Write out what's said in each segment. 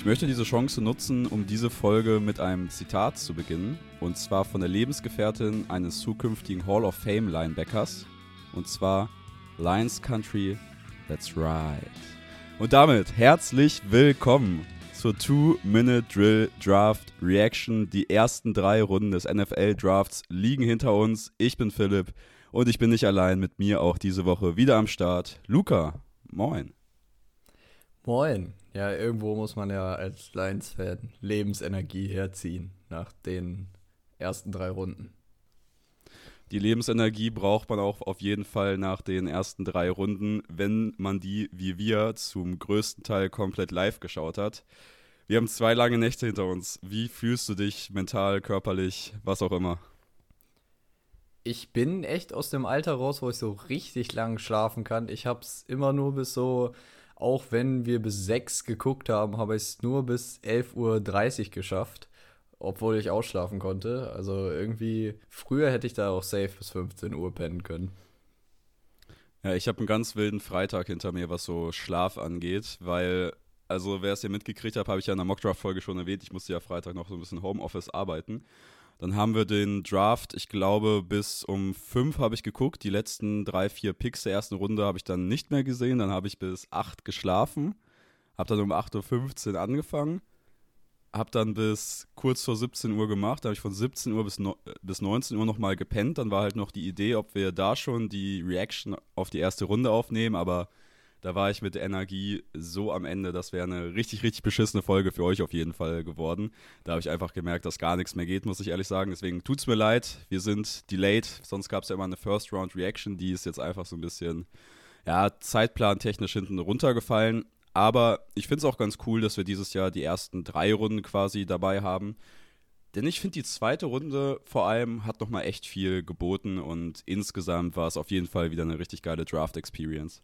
Ich möchte diese Chance nutzen, um diese Folge mit einem Zitat zu beginnen. Und zwar von der Lebensgefährtin eines zukünftigen Hall of Fame Linebackers. Und zwar Lions Country, that's right. Und damit herzlich willkommen zur Two-Minute Drill Draft Reaction. Die ersten drei Runden des NFL Drafts liegen hinter uns. Ich bin Philipp und ich bin nicht allein mit mir auch diese Woche wieder am Start. Luca, moin. Moin. Ja, irgendwo muss man ja als Lions-Fan Lebensenergie herziehen nach den ersten drei Runden. Die Lebensenergie braucht man auch auf jeden Fall nach den ersten drei Runden, wenn man die, wie wir, zum größten Teil komplett live geschaut hat. Wir haben zwei lange Nächte hinter uns. Wie fühlst du dich mental, körperlich, was auch immer? Ich bin echt aus dem Alter raus, wo ich so richtig lang schlafen kann. Ich habe es immer nur bis so auch wenn wir bis 6 geguckt haben, habe ich es nur bis 11.30 Uhr geschafft, obwohl ich ausschlafen konnte. Also irgendwie, früher hätte ich da auch safe bis 15 Uhr pennen können. Ja, ich habe einen ganz wilden Freitag hinter mir, was so Schlaf angeht, weil, also wer es hier mitgekriegt hat, habe ich ja in der Mockdraft-Folge schon erwähnt, ich musste ja Freitag noch so ein bisschen Homeoffice arbeiten. Dann haben wir den Draft, ich glaube, bis um fünf habe ich geguckt. Die letzten drei, vier Picks der ersten Runde habe ich dann nicht mehr gesehen. Dann habe ich bis acht geschlafen, habe dann um 8.15 Uhr angefangen, habe dann bis kurz vor 17 Uhr gemacht. Da habe ich von 17 Uhr bis, no bis 19 Uhr nochmal gepennt. Dann war halt noch die Idee, ob wir da schon die Reaction auf die erste Runde aufnehmen, aber da war ich mit der Energie so am Ende. Das wäre eine richtig, richtig beschissene Folge für euch auf jeden Fall geworden. Da habe ich einfach gemerkt, dass gar nichts mehr geht, muss ich ehrlich sagen. Deswegen tut es mir leid. Wir sind delayed. Sonst gab es ja immer eine First Round Reaction. Die ist jetzt einfach so ein bisschen, ja, zeitplantechnisch hinten runtergefallen. Aber ich finde es auch ganz cool, dass wir dieses Jahr die ersten drei Runden quasi dabei haben. Denn ich finde, die zweite Runde vor allem hat nochmal echt viel geboten und insgesamt war es auf jeden Fall wieder eine richtig geile Draft-Experience.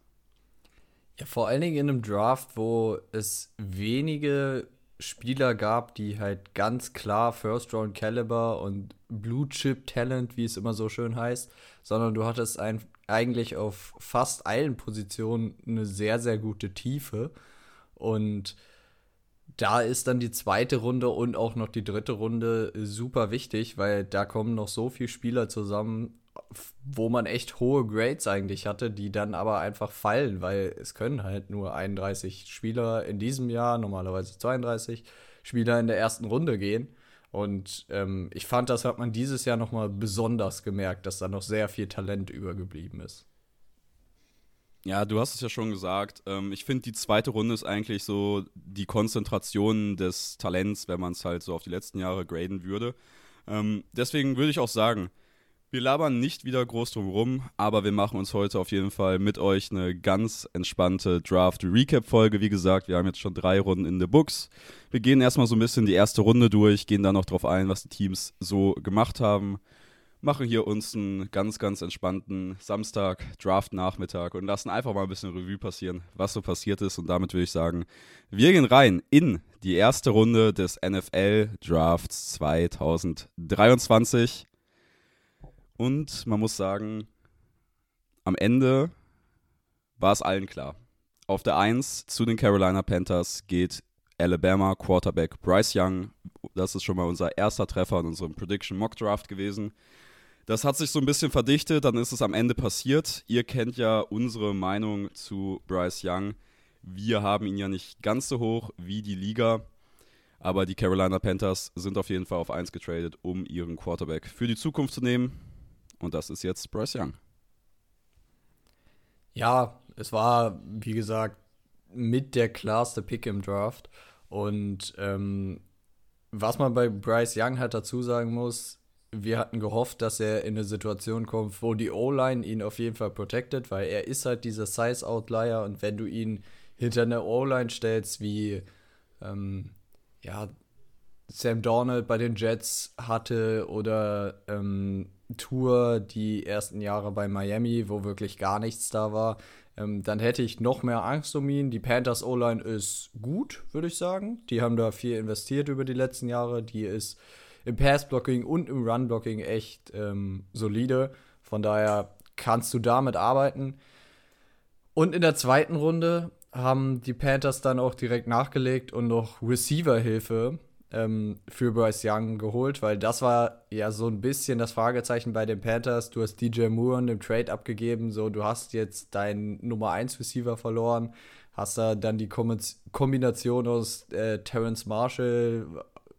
Ja, vor allen Dingen in einem Draft, wo es wenige Spieler gab, die halt ganz klar First Round Caliber und Blue Chip Talent, wie es immer so schön heißt, sondern du hattest ein, eigentlich auf fast allen Positionen eine sehr, sehr gute Tiefe. Und da ist dann die zweite Runde und auch noch die dritte Runde super wichtig, weil da kommen noch so viele Spieler zusammen, wo man echt hohe Grades eigentlich hatte, die dann aber einfach fallen, weil es können halt nur 31 Spieler in diesem Jahr, normalerweise 32 Spieler in der ersten Runde gehen. Und ähm, ich fand, das hat man dieses Jahr noch mal besonders gemerkt, dass da noch sehr viel Talent übergeblieben ist. Ja, du hast es ja schon gesagt. Ähm, ich finde, die zweite Runde ist eigentlich so die Konzentration des Talents, wenn man es halt so auf die letzten Jahre graden würde. Ähm, deswegen würde ich auch sagen, wir labern nicht wieder groß drum rum, aber wir machen uns heute auf jeden Fall mit euch eine ganz entspannte Draft-Recap-Folge. Wie gesagt, wir haben jetzt schon drei Runden in the Books. Wir gehen erstmal so ein bisschen die erste Runde durch, gehen dann noch drauf ein, was die Teams so gemacht haben. Machen hier uns einen ganz, ganz entspannten Samstag, Draft-Nachmittag und lassen einfach mal ein bisschen Revue passieren, was so passiert ist. Und damit würde ich sagen, wir gehen rein in die erste Runde des NFL-Drafts 2023. Und man muss sagen, am Ende war es allen klar. Auf der 1 zu den Carolina Panthers geht Alabama Quarterback Bryce Young. Das ist schon mal unser erster Treffer in unserem Prediction Mock Draft gewesen. Das hat sich so ein bisschen verdichtet, dann ist es am Ende passiert. Ihr kennt ja unsere Meinung zu Bryce Young. Wir haben ihn ja nicht ganz so hoch wie die Liga. Aber die Carolina Panthers sind auf jeden Fall auf 1 getradet, um ihren Quarterback für die Zukunft zu nehmen. Und das ist jetzt Bryce Young. Ja, es war, wie gesagt, mit der klarste Pick im Draft. Und ähm, was man bei Bryce Young halt dazu sagen muss, wir hatten gehofft, dass er in eine Situation kommt, wo die O-Line ihn auf jeden Fall protected, weil er ist halt dieser Size-Outlier und wenn du ihn hinter eine O-Line stellst, wie ähm, ja, Sam Donald bei den Jets hatte oder ähm, Tour die ersten Jahre bei Miami, wo wirklich gar nichts da war, ähm, dann hätte ich noch mehr Angst um ihn. Die Panthers O-Line ist gut, würde ich sagen. Die haben da viel investiert über die letzten Jahre. Die ist im Pass-Blocking und im Run-Blocking echt ähm, solide. Von daher kannst du damit arbeiten. Und in der zweiten Runde haben die Panthers dann auch direkt nachgelegt und noch Receiver-Hilfe ähm, für Bryce Young geholt, weil das war ja so ein bisschen das Fragezeichen bei den Panthers. Du hast DJ Moore in dem Trade abgegeben, so du hast jetzt deinen Nummer 1 Receiver verloren, hast da dann die Kombination aus äh, Terrence Marshall,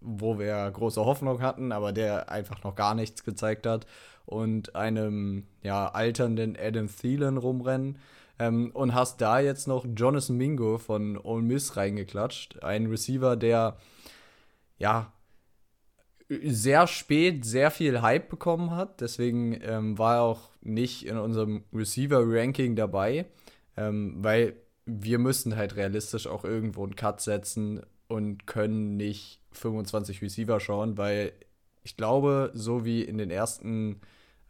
wo wir große Hoffnung hatten, aber der einfach noch gar nichts gezeigt hat, und einem ja, alternden Adam Thielen rumrennen. Ähm, und hast da jetzt noch Jonathan Mingo von Ole Miss reingeklatscht. Ein Receiver, der ja, sehr spät sehr viel Hype bekommen hat. Deswegen ähm, war er auch nicht in unserem Receiver-Ranking dabei, ähm, weil wir müssen halt realistisch auch irgendwo einen Cut setzen und können nicht 25 Receiver schauen, weil ich glaube, so wie in den ersten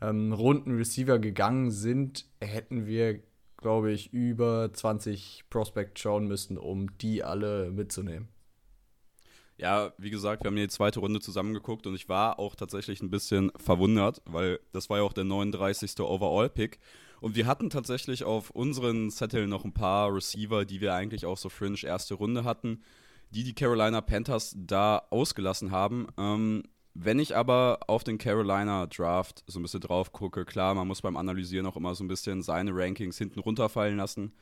ähm, Runden Receiver gegangen sind, hätten wir, glaube ich, über 20 Prospects schauen müssen, um die alle mitzunehmen. Ja, wie gesagt, wir haben die zweite Runde zusammengeguckt und ich war auch tatsächlich ein bisschen verwundert, weil das war ja auch der 39. Overall-Pick. Und wir hatten tatsächlich auf unseren Zettel noch ein paar Receiver, die wir eigentlich auch so fringe erste Runde hatten, die die Carolina Panthers da ausgelassen haben. Ähm, wenn ich aber auf den Carolina Draft so ein bisschen drauf gucke, klar, man muss beim Analysieren auch immer so ein bisschen seine Rankings hinten runterfallen lassen.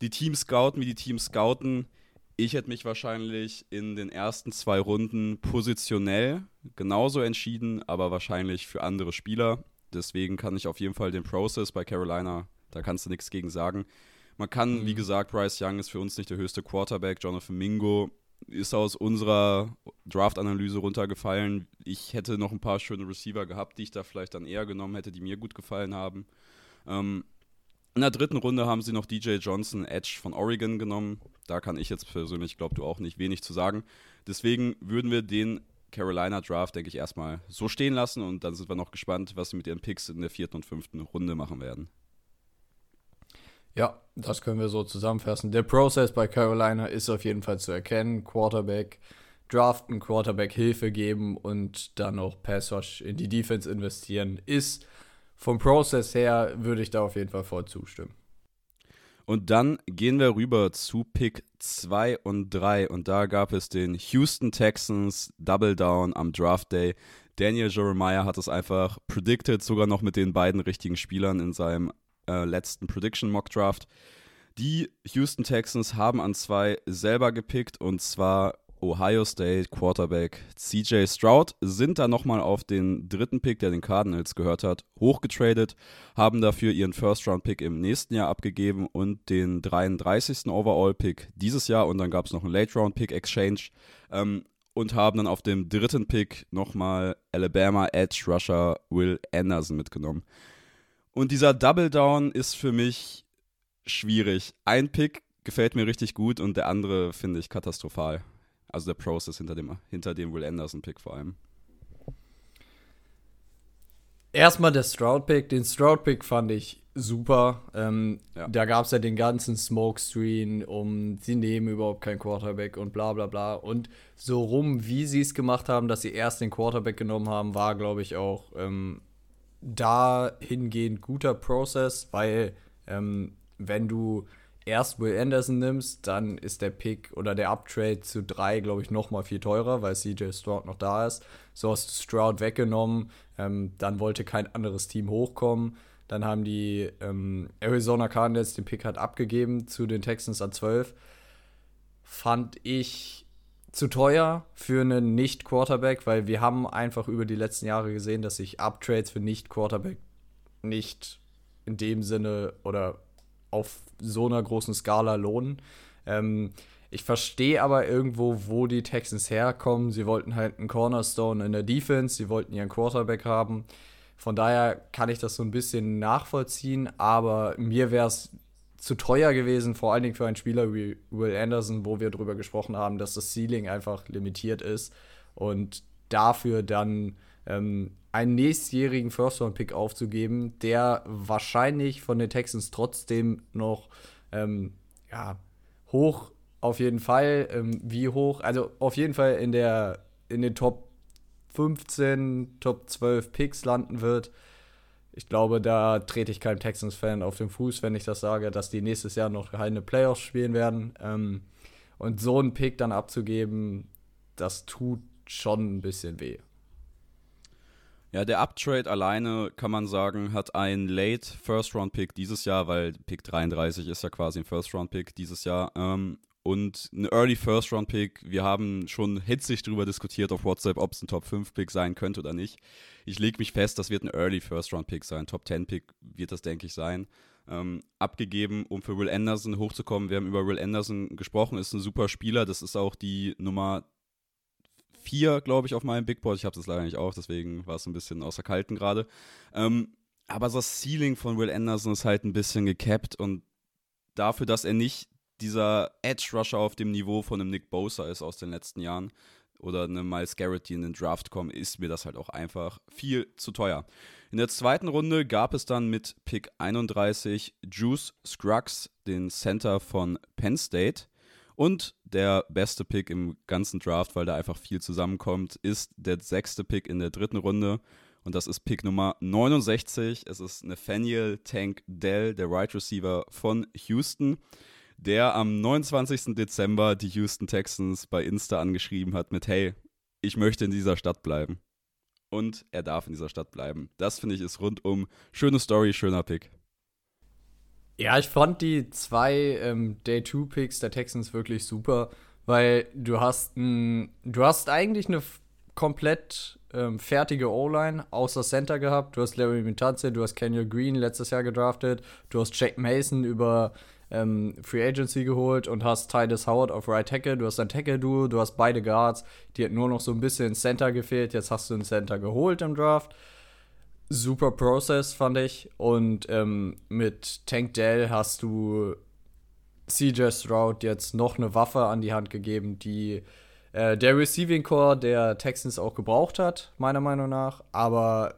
Die Teams scouten, wie die Teams scouten ich hätte mich wahrscheinlich in den ersten zwei Runden positionell genauso entschieden, aber wahrscheinlich für andere Spieler. Deswegen kann ich auf jeden Fall den Process bei Carolina, da kannst du nichts gegen sagen. Man kann, mhm. wie gesagt, Bryce Young ist für uns nicht der höchste Quarterback. Jonathan Mingo ist aus unserer Draft-Analyse runtergefallen. Ich hätte noch ein paar schöne Receiver gehabt, die ich da vielleicht dann eher genommen hätte, die mir gut gefallen haben. Ähm, in der dritten Runde haben sie noch DJ Johnson Edge von Oregon genommen. Da kann ich jetzt persönlich, ich glaube du auch nicht, wenig zu sagen. Deswegen würden wir den Carolina Draft, denke ich, erstmal so stehen lassen und dann sind wir noch gespannt, was sie mit ihren Picks in der vierten und fünften Runde machen werden. Ja, das können wir so zusammenfassen. Der Prozess bei Carolina ist auf jeden Fall zu erkennen. Quarterback draften, Quarterback Hilfe geben und dann auch Pass in die Defense investieren ist vom Prozess her würde ich da auf jeden Fall voll zustimmen. Und dann gehen wir rüber zu Pick 2 und 3. Und da gab es den Houston Texans Double Down am Draft Day. Daniel Jeremiah hat es einfach predicted, sogar noch mit den beiden richtigen Spielern in seinem äh, letzten Prediction Mock Draft. Die Houston Texans haben an zwei selber gepickt und zwar Ohio State Quarterback CJ Stroud sind dann nochmal auf den dritten Pick, der den Cardinals gehört hat, hochgetradet, haben dafür ihren First-Round-Pick im nächsten Jahr abgegeben und den 33. Overall-Pick dieses Jahr und dann gab es noch einen Late-Round-Pick-Exchange ähm, und haben dann auf dem dritten Pick nochmal Alabama Edge Rusher Will Anderson mitgenommen. Und dieser Double Down ist für mich schwierig. Ein Pick gefällt mir richtig gut und der andere finde ich katastrophal. Also der Process hinter dem, hinter dem Will Anderson-Pick vor allem. Erstmal der Stroud-Pick. Den Stroud-Pick fand ich super. Ähm, ja. Da gab es ja den ganzen Smokescreen um, sie nehmen überhaupt keinen Quarterback und bla bla bla. Und so rum, wie sie es gemacht haben, dass sie erst den Quarterback genommen haben, war, glaube ich, auch ähm, dahingehend guter Prozess, weil ähm, wenn du erst Will Anderson nimmst, dann ist der Pick oder der Uptrade zu drei, glaube ich, noch mal viel teurer, weil CJ Stroud noch da ist. So hast du Stroud weggenommen, ähm, dann wollte kein anderes Team hochkommen. Dann haben die ähm, Arizona Cardinals den Pick halt abgegeben zu den Texans an 12. Fand ich zu teuer für einen Nicht-Quarterback, weil wir haben einfach über die letzten Jahre gesehen, dass sich Uptrades für Nicht-Quarterback nicht in dem Sinne oder auf so einer großen Skala lohnen. Ähm, ich verstehe aber irgendwo, wo die Texans herkommen. Sie wollten halt einen Cornerstone in der Defense, sie wollten ihren Quarterback haben. Von daher kann ich das so ein bisschen nachvollziehen, aber mir wäre es zu teuer gewesen, vor allen Dingen für einen Spieler wie Will Anderson, wo wir darüber gesprochen haben, dass das Ceiling einfach limitiert ist und dafür dann ähm, einen nächstjährigen First-Round-Pick aufzugeben, der wahrscheinlich von den Texans trotzdem noch ähm, ja, hoch auf jeden Fall. Ähm, wie hoch? Also auf jeden Fall in der in den Top 15, Top 12 Picks landen wird. Ich glaube, da trete ich keinem Texans-Fan auf den Fuß, wenn ich das sage, dass die nächstes Jahr noch keine Playoffs spielen werden. Ähm, und so einen Pick dann abzugeben, das tut schon ein bisschen weh. Ja, der Uptrade alleine, kann man sagen, hat einen Late First-Round-Pick dieses Jahr, weil Pick 33 ist ja quasi ein First-Round-Pick dieses Jahr. Ähm, und ein Early First-Round-Pick. Wir haben schon hitzig darüber diskutiert auf WhatsApp, ob es ein Top-5-Pick sein könnte oder nicht. Ich lege mich fest, das wird ein Early First-Round-Pick sein. Top-10-Pick wird das, denke ich, sein. Ähm, abgegeben, um für Will Anderson hochzukommen. Wir haben über Will Anderson gesprochen, ist ein super Spieler. Das ist auch die Nummer 4, glaube ich, auf meinem Big Board. Ich habe das leider nicht auch, deswegen war es ein bisschen außer Kalten gerade. Ähm, aber das Ceiling von Will Anderson ist halt ein bisschen gecapped und dafür, dass er nicht dieser Edge-Rusher auf dem Niveau von einem Nick Bosa ist aus den letzten Jahren oder einem Miles Garrett, die in den Draft kommen, ist mir das halt auch einfach viel zu teuer. In der zweiten Runde gab es dann mit Pick 31 Juice Scruggs, den Center von Penn State. Und der beste Pick im ganzen Draft, weil da einfach viel zusammenkommt, ist der sechste Pick in der dritten Runde. Und das ist Pick Nummer 69. Es ist Nathaniel Tank Dell, der Wide right Receiver von Houston der am 29. Dezember die Houston Texans bei Insta angeschrieben hat mit, hey, ich möchte in dieser Stadt bleiben. Und er darf in dieser Stadt bleiben. Das finde ich ist rundum schöne Story, schöner Pick. Ja, ich fand die zwei ähm, Day-2-Picks der Texans wirklich super, weil du hast, ein, du hast eigentlich eine komplett ähm, fertige O-Line außer Center gehabt. Du hast Larry Mitanze, du hast Kenyon Green letztes Jahr gedraftet, du hast Jack Mason über ähm, Free Agency geholt und hast Titus Howard auf Right Tackle. Du hast ein Tackle-Duo, du hast beide Guards. Die hat nur noch so ein bisschen Center gefehlt. Jetzt hast du einen Center geholt im Draft. Super Process, fand ich. Und ähm, mit Tank Dell hast du CJ Stroud jetzt noch eine Waffe an die Hand gegeben, die äh, der Receiving Core der Texans auch gebraucht hat, meiner Meinung nach. Aber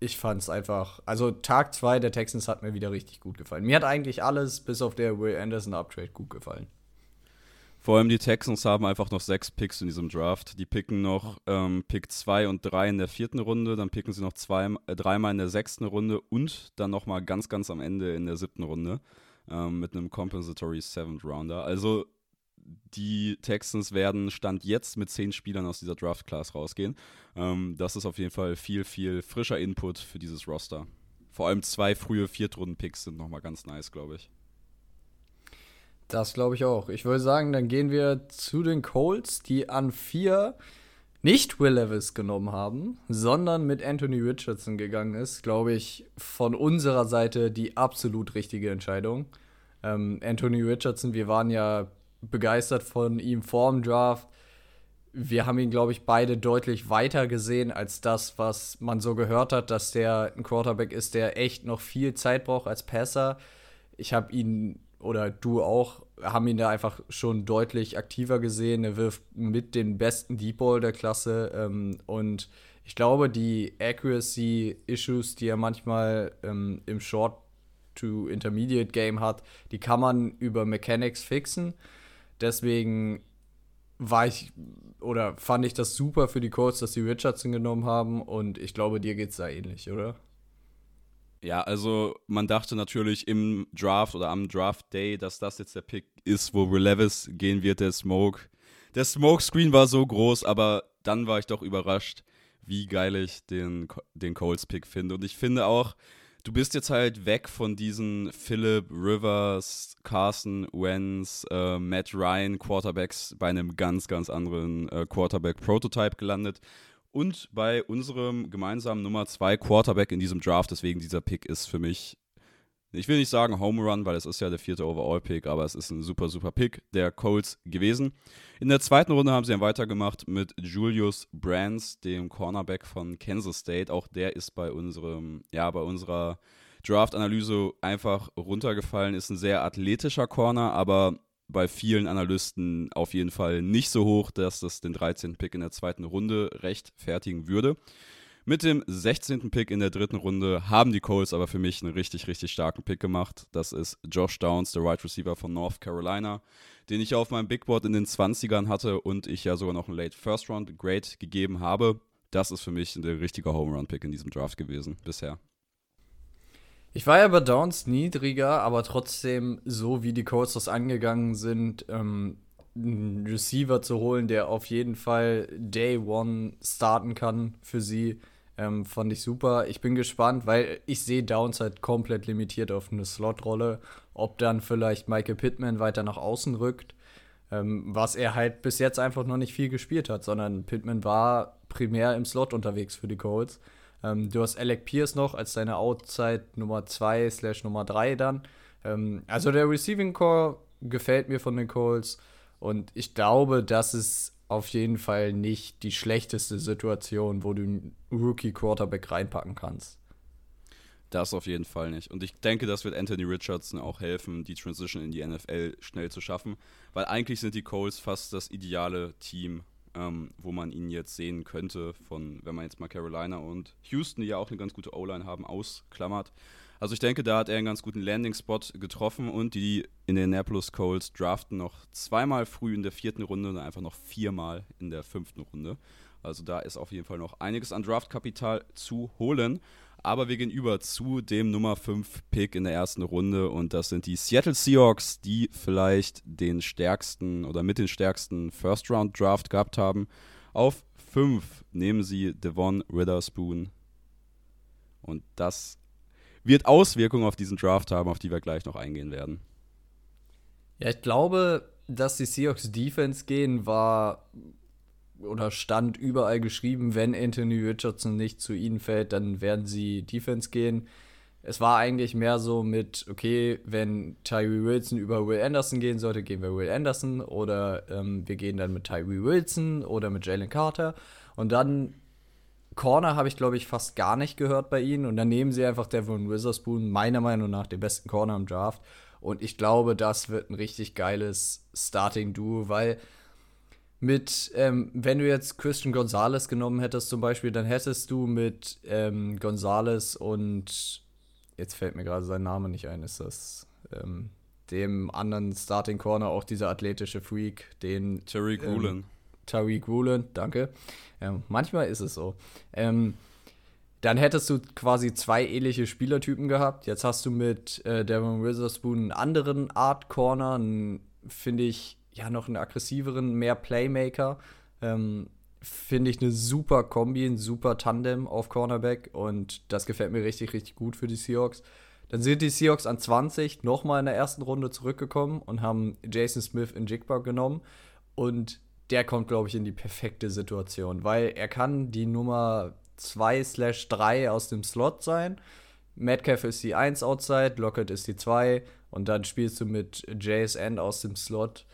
ich fand es einfach, also Tag 2 der Texans hat mir wieder richtig gut gefallen. Mir hat eigentlich alles bis auf der Will Anderson Uptrade gut gefallen. Vor allem die Texans haben einfach noch sechs Picks in diesem Draft. Die picken noch ähm, Pick 2 und 3 in der vierten Runde, dann picken sie noch zwei, äh, dreimal in der sechsten Runde und dann nochmal ganz, ganz am Ende in der siebten Runde ähm, mit einem Compensatory Seventh Rounder. Also die Texans werden Stand jetzt mit zehn Spielern aus dieser Draft-Class rausgehen. Ähm, das ist auf jeden Fall viel, viel frischer Input für dieses Roster. Vor allem zwei frühe Viertrunden-Picks sind nochmal ganz nice, glaube ich. Das glaube ich auch. Ich würde sagen, dann gehen wir zu den Colts, die an vier nicht Will Levis genommen haben, sondern mit Anthony Richardson gegangen ist, glaube ich, von unserer Seite die absolut richtige Entscheidung. Ähm, Anthony Richardson, wir waren ja begeistert von ihm vor dem Draft. Wir haben ihn, glaube ich, beide deutlich weiter gesehen als das, was man so gehört hat, dass der ein Quarterback ist, der echt noch viel Zeit braucht als Passer. Ich habe ihn oder du auch, haben ihn da einfach schon deutlich aktiver gesehen. Er wirft mit den besten Deep Ball der Klasse ähm, und ich glaube, die Accuracy-Issues, die er manchmal ähm, im Short to Intermediate Game hat, die kann man über Mechanics fixen. Deswegen war ich oder fand ich das super für die Colts, dass sie Richardson genommen haben und ich glaube, dir geht es da ähnlich, oder? Ja, also man dachte natürlich im Draft oder am Draft Day, dass das jetzt der Pick ist, wo Will Levis gehen wird, der Smoke. Der Smoke Screen war so groß, aber dann war ich doch überrascht, wie geil ich den, den Colts Pick finde. Und ich finde auch, du bist jetzt halt weg von diesen Philip Rivers, Carson Wentz, äh, Matt Ryan Quarterbacks bei einem ganz, ganz anderen äh, Quarterback-Prototype gelandet. Und bei unserem gemeinsamen Nummer 2 Quarterback in diesem Draft, deswegen dieser Pick ist für mich ich will nicht sagen Home Run, weil es ist ja der vierte Overall-Pick, aber es ist ein super, super Pick der Colts gewesen. In der zweiten Runde haben sie dann weitergemacht mit Julius Brands, dem Cornerback von Kansas State. Auch der ist bei unserem, ja, bei unserer Draft-Analyse einfach runtergefallen. Ist ein sehr athletischer Corner, aber bei vielen Analysten auf jeden Fall nicht so hoch, dass das den 13. Pick in der zweiten Runde rechtfertigen würde. Mit dem 16. Pick in der dritten Runde haben die Colts aber für mich einen richtig, richtig starken Pick gemacht. Das ist Josh Downs, der Wide right Receiver von North Carolina, den ich auf meinem Big Board in den 20ern hatte und ich ja sogar noch einen Late First Round Grade gegeben habe. Das ist für mich ein richtiger Home Run Pick in diesem Draft gewesen bisher. Ich war ja bei Downs niedriger, aber trotzdem, so wie die Colts das angegangen sind, ähm, einen Receiver zu holen, der auf jeden Fall Day One starten kann für sie, ähm, fand ich super. Ich bin gespannt, weil ich sehe Downs halt komplett limitiert auf eine Slot-Rolle. Ob dann vielleicht Michael Pittman weiter nach außen rückt, ähm, was er halt bis jetzt einfach noch nicht viel gespielt hat, sondern Pittman war primär im Slot unterwegs für die Colts. Ähm, du hast Alec Pierce noch als deine Outside Nummer 2 slash Nummer 3 dann. Ähm, also der Receiving Core gefällt mir von den Colts und ich glaube, das ist auf jeden Fall nicht die schlechteste Situation, wo du einen Rookie Quarterback reinpacken kannst. Das auf jeden Fall nicht. Und ich denke, das wird Anthony Richardson auch helfen, die Transition in die NFL schnell zu schaffen, weil eigentlich sind die Colts fast das ideale Team, ähm, wo man ihn jetzt sehen könnte, von, wenn man jetzt mal Carolina und Houston, die ja auch eine ganz gute O-Line haben, ausklammert. Also ich denke, da hat er einen ganz guten Landing-Spot getroffen und die Indianapolis Colts draften noch zweimal früh in der vierten Runde und einfach noch viermal in der fünften Runde. Also da ist auf jeden Fall noch einiges an Draftkapital zu holen. Aber wir gehen über zu dem Nummer 5 Pick in der ersten Runde und das sind die Seattle Seahawks, die vielleicht den stärksten oder mit den stärksten First Round Draft gehabt haben. Auf 5 nehmen sie Devon Witherspoon und das wird Auswirkungen auf diesen Draft haben, auf die wir gleich noch eingehen werden. Ja, ich glaube, dass die Seahawks Defense gehen, war oder stand überall geschrieben, wenn Anthony Richardson nicht zu ihnen fällt, dann werden sie Defense gehen. Es war eigentlich mehr so mit, okay, wenn Tyree Wilson über Will Anderson gehen sollte, gehen wir Will Anderson oder ähm, wir gehen dann mit Tyree Wilson oder mit Jalen Carter. Und dann Corner habe ich, glaube ich, fast gar nicht gehört bei ihnen. Und dann nehmen sie einfach Devon Witherspoon, meiner Meinung nach, den besten Corner im Draft. Und ich glaube, das wird ein richtig geiles Starting-Duo, weil mit, ähm, wenn du jetzt Christian Gonzalez genommen hättest zum Beispiel, dann hättest du mit ähm, Gonzalez und jetzt fällt mir gerade sein Name nicht ein, ist das ähm, dem anderen Starting Corner auch dieser athletische Freak, den Tariq ähm, Woolen. Tariq Woolen, danke. Ähm, manchmal ist es so. Ähm, dann hättest du quasi zwei ähnliche Spielertypen gehabt. Jetzt hast du mit äh, Devon Witherspoon einen anderen Art Corner, finde ich, ja noch einen aggressiveren, mehr Playmaker. Ähm, Finde ich eine super Kombi, ein super Tandem auf Cornerback und das gefällt mir richtig, richtig gut für die Seahawks. Dann sind die Seahawks an 20 nochmal in der ersten Runde zurückgekommen und haben Jason Smith in Jigba genommen und der kommt, glaube ich, in die perfekte Situation, weil er kann die Nummer 2 slash 3 aus dem Slot sein. Metcalf ist die 1 outside, Lockett ist die 2 und dann spielst du mit JSN aus dem Slot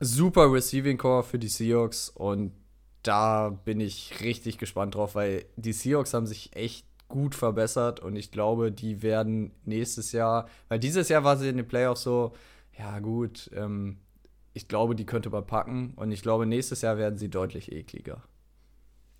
super Receiving Core für die Seahawks und da bin ich richtig gespannt drauf, weil die Seahawks haben sich echt gut verbessert und ich glaube, die werden nächstes Jahr, weil dieses Jahr war sie in den Playoffs so, ja gut, ähm, ich glaube, die könnte man packen und ich glaube, nächstes Jahr werden sie deutlich ekliger.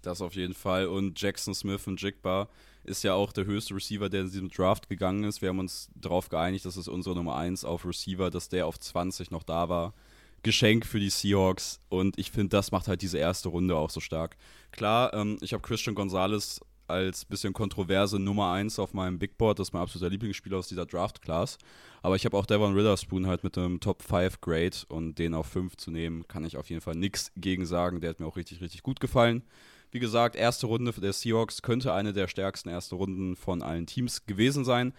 Das auf jeden Fall und Jackson Smith und Jigba ist ja auch der höchste Receiver, der in diesem Draft gegangen ist. Wir haben uns darauf geeinigt, das ist unsere Nummer 1 auf Receiver, dass der auf 20 noch da war. Geschenk für die Seahawks und ich finde, das macht halt diese erste Runde auch so stark. Klar, ähm, ich habe Christian Gonzalez als bisschen kontroverse Nummer 1 auf meinem Big Board, das ist mein absoluter Lieblingsspieler aus dieser Draft-Class. Aber ich habe auch Devon Witherspoon halt mit einem Top 5 Grade und den auf 5 zu nehmen, kann ich auf jeden Fall nichts gegen sagen. Der hat mir auch richtig, richtig gut gefallen. Wie gesagt, erste Runde der Seahawks könnte eine der stärksten ersten Runden von allen Teams gewesen sein.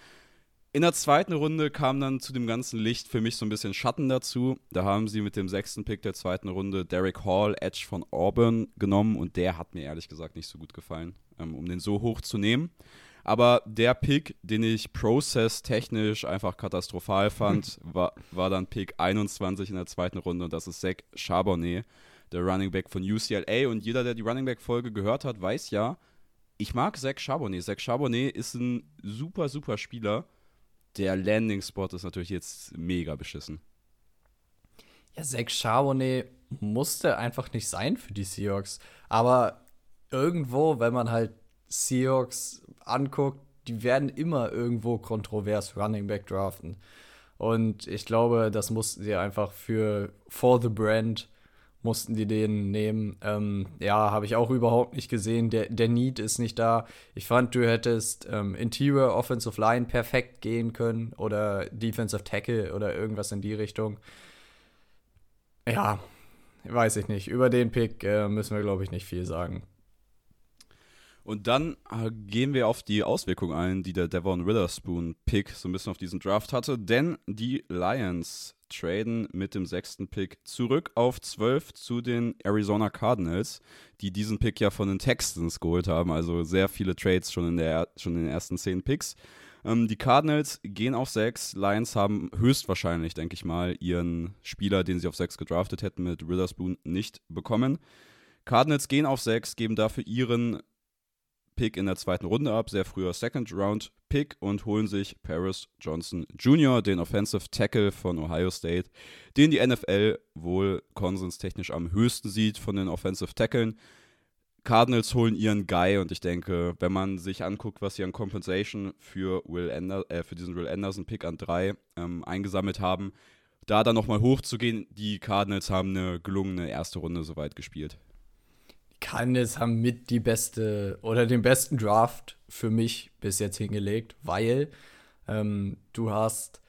In der zweiten Runde kam dann zu dem ganzen Licht für mich so ein bisschen Schatten dazu. Da haben sie mit dem sechsten Pick der zweiten Runde Derek Hall, Edge von Auburn, genommen und der hat mir ehrlich gesagt nicht so gut gefallen, ähm, um den so hoch zu nehmen. Aber der Pick, den ich process-technisch einfach katastrophal fand, war, war dann Pick 21 in der zweiten Runde und das ist Zach Charbonnet, der Running Back von UCLA. Und jeder, der die Running Back-Folge gehört hat, weiß ja, ich mag Zach Charbonnet. Zach Charbonnet ist ein super, super Spieler der Landing-Spot ist natürlich jetzt mega beschissen. Ja, Zach Charbonnet musste einfach nicht sein für die Seahawks. Aber irgendwo, wenn man halt Seahawks anguckt, die werden immer irgendwo kontrovers Running Back draften. Und ich glaube, das mussten sie einfach für for the brand mussten die den nehmen. Ähm, ja, habe ich auch überhaupt nicht gesehen. Der, der Need ist nicht da. Ich fand, du hättest ähm, Interior Offensive Line perfekt gehen können oder Defensive Tackle oder irgendwas in die Richtung. Ja, weiß ich nicht. Über den Pick äh, müssen wir, glaube ich, nicht viel sagen. Und dann äh, gehen wir auf die Auswirkungen ein, die der Devon Witherspoon-Pick so ein bisschen auf diesen Draft hatte. Denn die Lions traden mit dem sechsten Pick zurück auf 12 zu den Arizona Cardinals, die diesen Pick ja von den Texans geholt haben. Also sehr viele Trades schon in, der, schon in den ersten zehn Picks. Ähm, die Cardinals gehen auf 6. Lions haben höchstwahrscheinlich, denke ich mal, ihren Spieler, den sie auf 6 gedraftet hätten, mit Witherspoon nicht bekommen. Cardinals gehen auf 6, geben dafür ihren Pick in der zweiten Runde ab, sehr früher Second Round Pick und holen sich Paris Johnson Jr., den Offensive Tackle von Ohio State, den die NFL wohl konsenstechnisch am höchsten sieht von den Offensive Tackeln. Cardinals holen ihren Guy und ich denke, wenn man sich anguckt, was sie an Compensation für, Will Ander äh, für diesen Will Anderson Pick an 3 ähm, eingesammelt haben, da dann nochmal hochzugehen, die Cardinals haben eine gelungene erste Runde soweit gespielt. Cardinals haben mit die beste oder den besten Draft für mich bis jetzt hingelegt, weil ähm, du hast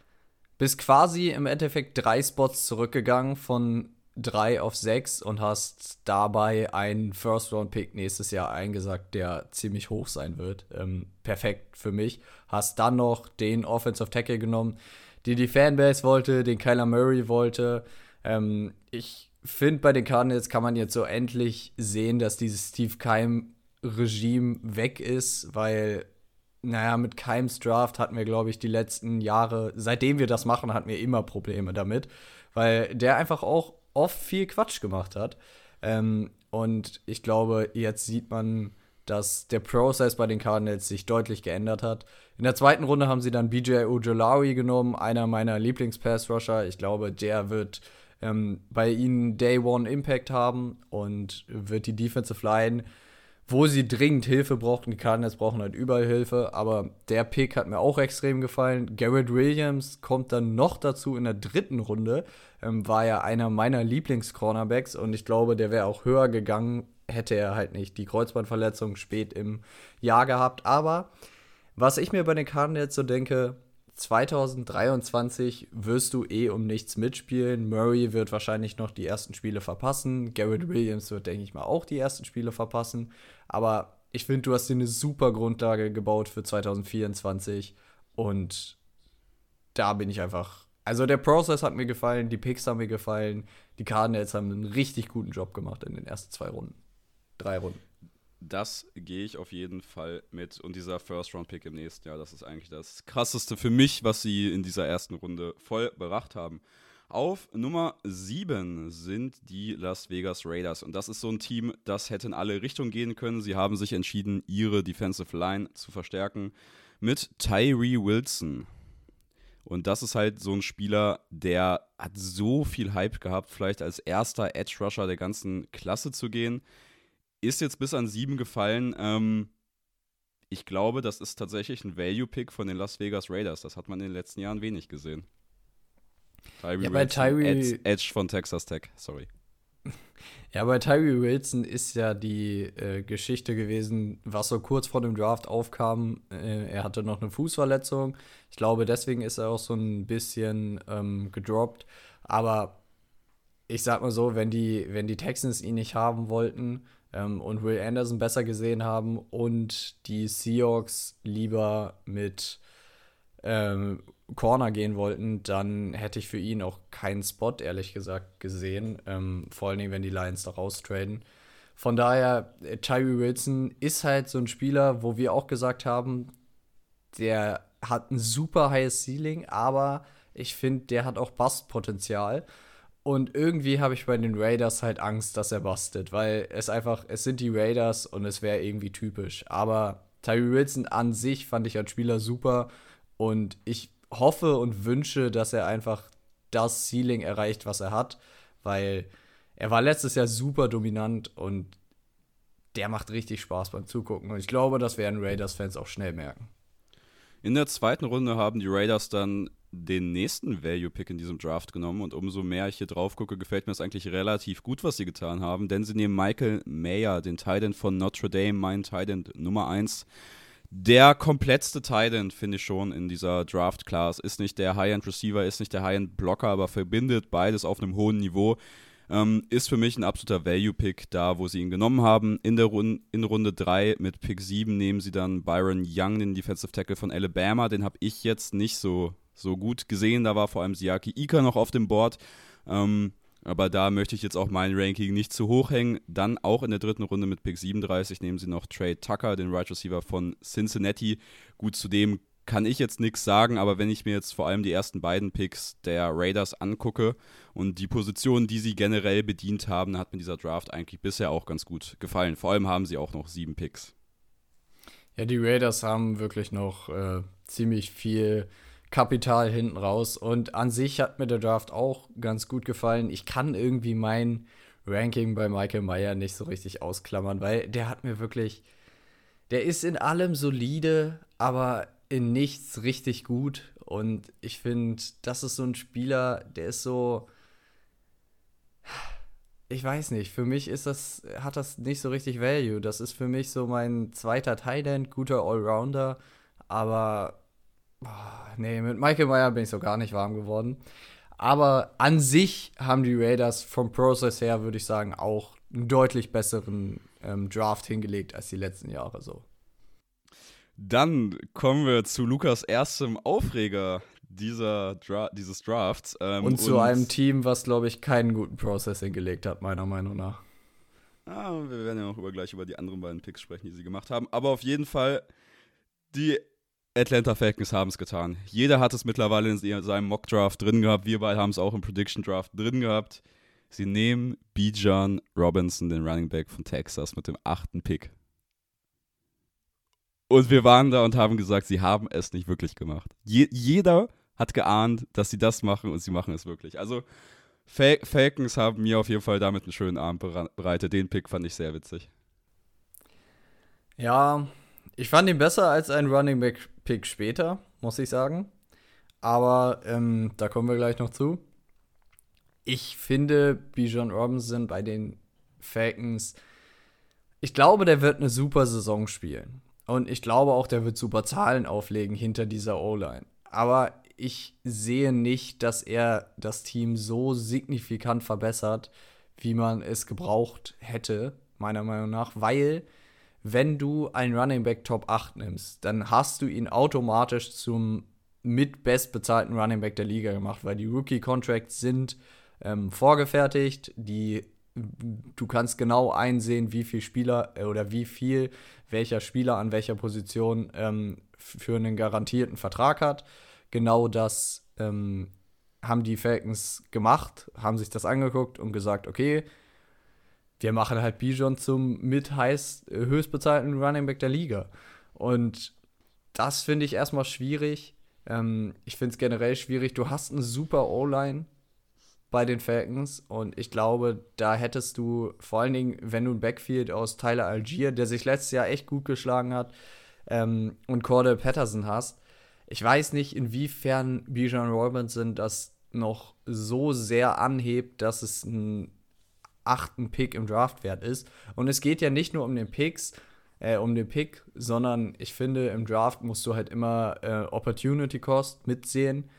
bist quasi im Endeffekt drei Spots zurückgegangen von drei auf sechs und hast dabei einen First-Round-Pick nächstes Jahr eingesagt, der ziemlich hoch sein wird. Ähm, perfekt für mich. Hast dann noch den Offensive Tackle genommen, die die Fanbase wollte, den Kyler Murray wollte. Ähm, ich finde, bei den Cardinals kann man jetzt so endlich sehen, dass dieses Steve Keim-Regime weg ist, weil, naja, mit Keims Draft hatten wir, glaube ich, die letzten Jahre, seitdem wir das machen, hatten wir immer Probleme damit, weil der einfach auch oft viel Quatsch gemacht hat. Ähm, und ich glaube, jetzt sieht man, dass der Prozess bei den Cardinals sich deutlich geändert hat. In der zweiten Runde haben sie dann BJ Ojolari genommen, einer meiner Lieblings-Pass-Rusher. Ich glaube, der wird ähm, bei ihnen Day One Impact haben und wird die Defensive Line, wo sie dringend Hilfe braucht, und die Cardinals brauchen halt überall Hilfe, aber der Pick hat mir auch extrem gefallen. Garrett Williams kommt dann noch dazu in der dritten Runde, ähm, war ja einer meiner Lieblings-Cornerbacks und ich glaube, der wäre auch höher gegangen, hätte er halt nicht die Kreuzbandverletzung spät im Jahr gehabt. Aber was ich mir bei den Cardinals so denke, 2023 wirst du eh um nichts mitspielen. Murray wird wahrscheinlich noch die ersten Spiele verpassen. Garrett Williams wird, denke ich mal, auch die ersten Spiele verpassen. Aber ich finde, du hast dir eine super Grundlage gebaut für 2024. Und da bin ich einfach. Also der Prozess hat mir gefallen, die Picks haben mir gefallen. Die Cardinals haben einen richtig guten Job gemacht in den ersten zwei Runden. Drei Runden. Das gehe ich auf jeden Fall mit. Und dieser First-Round-Pick im nächsten Jahr, das ist eigentlich das krasseste für mich, was sie in dieser ersten Runde voll beracht haben. Auf Nummer 7 sind die Las Vegas Raiders. Und das ist so ein Team, das hätte in alle Richtungen gehen können. Sie haben sich entschieden, ihre Defensive Line zu verstärken mit Tyree Wilson. Und das ist halt so ein Spieler, der hat so viel Hype gehabt, vielleicht als erster Edge Rusher der ganzen Klasse zu gehen ist jetzt bis an sieben gefallen. Ähm, ich glaube, das ist tatsächlich ein Value-Pick von den Las Vegas Raiders. Das hat man in den letzten Jahren wenig gesehen. Tyree ja, bei Tyree Edge, Edge von Texas Tech, sorry. Ja, bei Tyree Wilson ist ja die äh, Geschichte gewesen, was so kurz vor dem Draft aufkam. Äh, er hatte noch eine Fußverletzung. Ich glaube, deswegen ist er auch so ein bisschen ähm, gedroppt. Aber ich sag mal so, wenn die, wenn die Texans ihn nicht haben wollten, ähm, und Will Anderson besser gesehen haben und die Seahawks lieber mit ähm, Corner gehen wollten, dann hätte ich für ihn auch keinen Spot, ehrlich gesagt, gesehen. Ähm, vor allen Dingen, wenn die Lions da raustraden. Von daher, äh, Tyree Wilson ist halt so ein Spieler, wo wir auch gesagt haben, der hat ein super highes Ceiling, aber ich finde, der hat auch Bustpotenzial. Und irgendwie habe ich bei den Raiders halt Angst, dass er bustet, weil es einfach, es sind die Raiders und es wäre irgendwie typisch. Aber Tyree Wilson an sich fand ich als Spieler super und ich hoffe und wünsche, dass er einfach das Ceiling erreicht, was er hat, weil er war letztes Jahr super dominant und der macht richtig Spaß beim Zugucken. Und ich glaube, das werden Raiders-Fans auch schnell merken. In der zweiten Runde haben die Raiders dann den nächsten Value-Pick in diesem Draft genommen und umso mehr ich hier drauf gucke, gefällt mir das eigentlich relativ gut, was sie getan haben, denn sie nehmen Michael Mayer, den Titan von Notre Dame, meinen Titan Nummer 1. Der kompletteste Titan, finde ich schon, in dieser Draft-Class. Ist nicht der High-End-Receiver, ist nicht der High-End-Blocker, aber verbindet beides auf einem hohen Niveau. Ähm, ist für mich ein absoluter Value-Pick da, wo sie ihn genommen haben. In, der Run in Runde 3 mit Pick 7 nehmen sie dann Byron Young, den Defensive Tackle von Alabama. Den habe ich jetzt nicht so, so gut gesehen. Da war vor allem Siaki Ika noch auf dem Board. Ähm, aber da möchte ich jetzt auch mein Ranking nicht zu hoch hängen. Dann auch in der dritten Runde mit Pick 37 nehmen sie noch Trey Tucker, den Right Receiver von Cincinnati. Gut, zu dem kann ich jetzt nichts sagen, aber wenn ich mir jetzt vor allem die ersten beiden Picks der Raiders angucke und die Positionen, die sie generell bedient haben, hat mir dieser Draft eigentlich bisher auch ganz gut gefallen. Vor allem haben sie auch noch sieben Picks. Ja, die Raiders haben wirklich noch äh, ziemlich viel Kapital hinten raus und an sich hat mir der Draft auch ganz gut gefallen. Ich kann irgendwie mein Ranking bei Michael Meyer nicht so richtig ausklammern, weil der hat mir wirklich, der ist in allem solide, aber in nichts richtig gut. Und ich finde, das ist so ein Spieler, der ist so. Ich weiß nicht, für mich ist das, hat das nicht so richtig Value. Das ist für mich so mein zweiter Thailand, guter Allrounder. Aber nee, mit Michael Meyer bin ich so gar nicht warm geworden. Aber an sich haben die Raiders vom Prozess her, würde ich sagen, auch einen deutlich besseren ähm, Draft hingelegt als die letzten Jahre so. Dann kommen wir zu Lukas erstem Aufreger dieser Dra dieses Drafts. Ähm, und zu und einem Team, was, glaube ich, keinen guten Prozess hingelegt hat, meiner Meinung nach. Ah, wir werden ja noch über, gleich über die anderen beiden Picks sprechen, die sie gemacht haben. Aber auf jeden Fall, die Atlanta Falcons haben es getan. Jeder hat es mittlerweile in seinem Mock Draft drin gehabt. Wir beide haben es auch im Prediction Draft drin gehabt. Sie nehmen Bijan Robinson, den Running Back von Texas, mit dem achten Pick. Und wir waren da und haben gesagt, sie haben es nicht wirklich gemacht. Je jeder hat geahnt, dass sie das machen und sie machen es wirklich. Also Fal Falcons haben mir auf jeden Fall damit einen schönen Abend bereitet. Den Pick fand ich sehr witzig. Ja, ich fand ihn besser als ein Running Back Pick später, muss ich sagen. Aber ähm, da kommen wir gleich noch zu. Ich finde Bijan Robinson bei den Falcons, ich glaube, der wird eine super Saison spielen. Und ich glaube auch, der wird super Zahlen auflegen hinter dieser O-Line. Aber ich sehe nicht, dass er das Team so signifikant verbessert, wie man es gebraucht hätte, meiner Meinung nach, weil wenn du einen Running Back Top 8 nimmst, dann hast du ihn automatisch zum mit bestbezahlten Running Back der Liga gemacht, weil die Rookie Contracts sind ähm, vorgefertigt, die du kannst genau einsehen, wie viel Spieler äh, oder wie viel welcher Spieler an welcher Position ähm, für einen garantierten Vertrag hat. Genau das ähm, haben die Falcons gemacht, haben sich das angeguckt und gesagt, okay, wir machen halt Bijon zum mit heiß äh, höchstbezahlten Running Back der Liga. Und das finde ich erstmal schwierig. Ähm, ich finde es generell schwierig. Du hast eine super O-Line bei den Falcons. Und ich glaube, da hättest du vor allen Dingen, wenn du ein Backfield aus Tyler Algier, der sich letztes Jahr echt gut geschlagen hat, ähm, und Cordell Patterson hast. Ich weiß nicht, inwiefern Bijan Robinson das noch so sehr anhebt, dass es ein achten Pick im Draft wert ist. Und es geht ja nicht nur um den Picks, äh, um den Pick, sondern ich finde, im Draft musst du halt immer äh, Opportunity Cost mitsehen.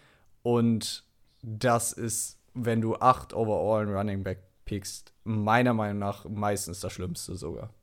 Und das ist wenn du acht overall Running Back pickst, meiner Meinung nach meistens das Schlimmste sogar.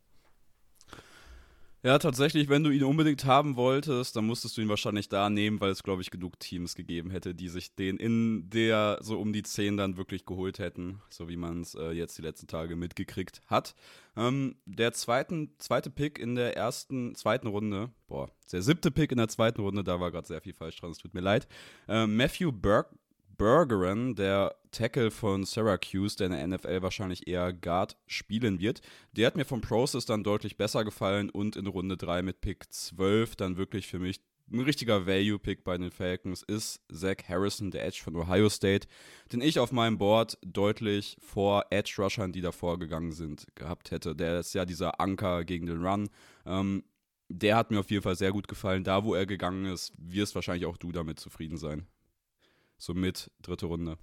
Ja, tatsächlich, wenn du ihn unbedingt haben wolltest, dann musstest du ihn wahrscheinlich da nehmen, weil es, glaube ich, genug Teams gegeben hätte, die sich den in der so um die 10 dann wirklich geholt hätten, so wie man es äh, jetzt die letzten Tage mitgekriegt hat. Ähm, der zweiten, zweite Pick in der ersten, zweiten Runde, boah, der siebte Pick in der zweiten Runde, da war gerade sehr viel falsch dran, es tut mir leid. Äh, Matthew Burke Bergeron, der Tackle von Syracuse, der in der NFL wahrscheinlich eher Guard spielen wird. Der hat mir vom Process dann deutlich besser gefallen und in Runde 3 mit Pick 12 dann wirklich für mich ein richtiger Value-Pick bei den Falcons ist Zach Harrison, der Edge von Ohio State, den ich auf meinem Board deutlich vor Edge-Rushern, die davor gegangen sind, gehabt hätte. Der ist ja dieser Anker gegen den Run. Ähm, der hat mir auf jeden Fall sehr gut gefallen. Da, wo er gegangen ist, wirst wahrscheinlich auch du damit zufrieden sein. So mit dritte Runde.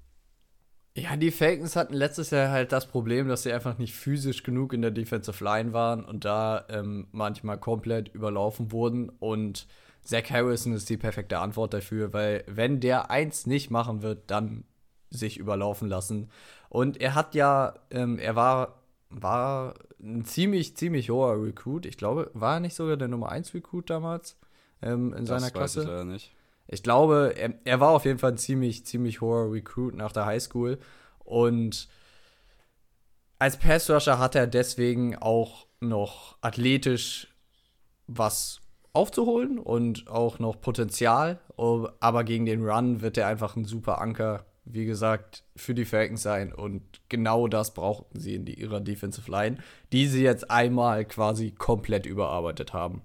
Ja, die Falcons hatten letztes Jahr halt das Problem, dass sie einfach nicht physisch genug in der Defensive Line waren und da ähm, manchmal komplett überlaufen wurden. Und Zach Harrison ist die perfekte Antwort dafür, weil wenn der eins nicht machen wird, dann sich überlaufen lassen. Und er hat ja, ähm, er war, war ein ziemlich, ziemlich hoher Recruit. Ich glaube, war er nicht sogar der Nummer 1 Recruit damals ähm, in das seiner Klasse? Weiß ich leider nicht. Ich glaube, er, er, war auf jeden Fall ein ziemlich, ziemlich hoher Recruit nach der Highschool. Und als Passrusher hat er deswegen auch noch athletisch was aufzuholen und auch noch Potenzial. Aber gegen den Run wird er einfach ein super Anker, wie gesagt, für die Falcons sein. Und genau das brauchten sie in ihrer Defensive Line, die sie jetzt einmal quasi komplett überarbeitet haben.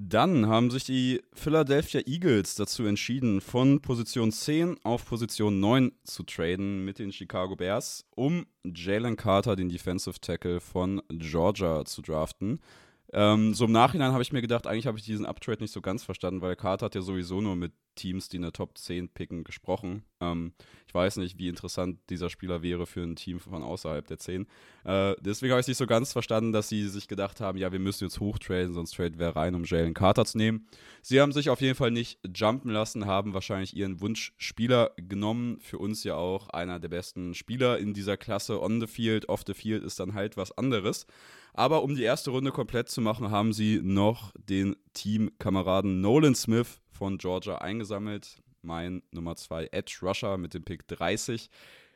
Dann haben sich die Philadelphia Eagles dazu entschieden, von Position 10 auf Position 9 zu traden mit den Chicago Bears, um Jalen Carter, den Defensive Tackle von Georgia, zu draften. Ähm, so im Nachhinein habe ich mir gedacht, eigentlich habe ich diesen Uptrade nicht so ganz verstanden, weil Carter hat ja sowieso nur mit Teams, die in der Top 10 picken, gesprochen. Ähm, ich weiß nicht, wie interessant dieser Spieler wäre für ein Team von außerhalb der 10. Äh, deswegen habe ich nicht so ganz verstanden, dass sie sich gedacht haben, ja, wir müssen jetzt hochtraden, sonst traden wir rein, um Jalen Carter zu nehmen. Sie haben sich auf jeden Fall nicht jumpen lassen, haben wahrscheinlich ihren Wunschspieler genommen. Für uns ja auch einer der besten Spieler in dieser Klasse. On the field, off the field ist dann halt was anderes. Aber um die erste Runde komplett zu machen, haben sie noch den Teamkameraden Nolan Smith von Georgia eingesammelt. Mein Nummer 2 Edge Rusher mit dem Pick 30.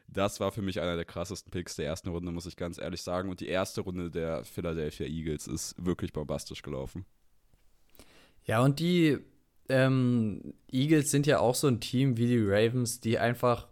Das war für mich einer der krassesten Picks der ersten Runde, muss ich ganz ehrlich sagen. Und die erste Runde der Philadelphia Eagles ist wirklich bombastisch gelaufen. Ja, und die ähm, Eagles sind ja auch so ein Team wie die Ravens, die einfach,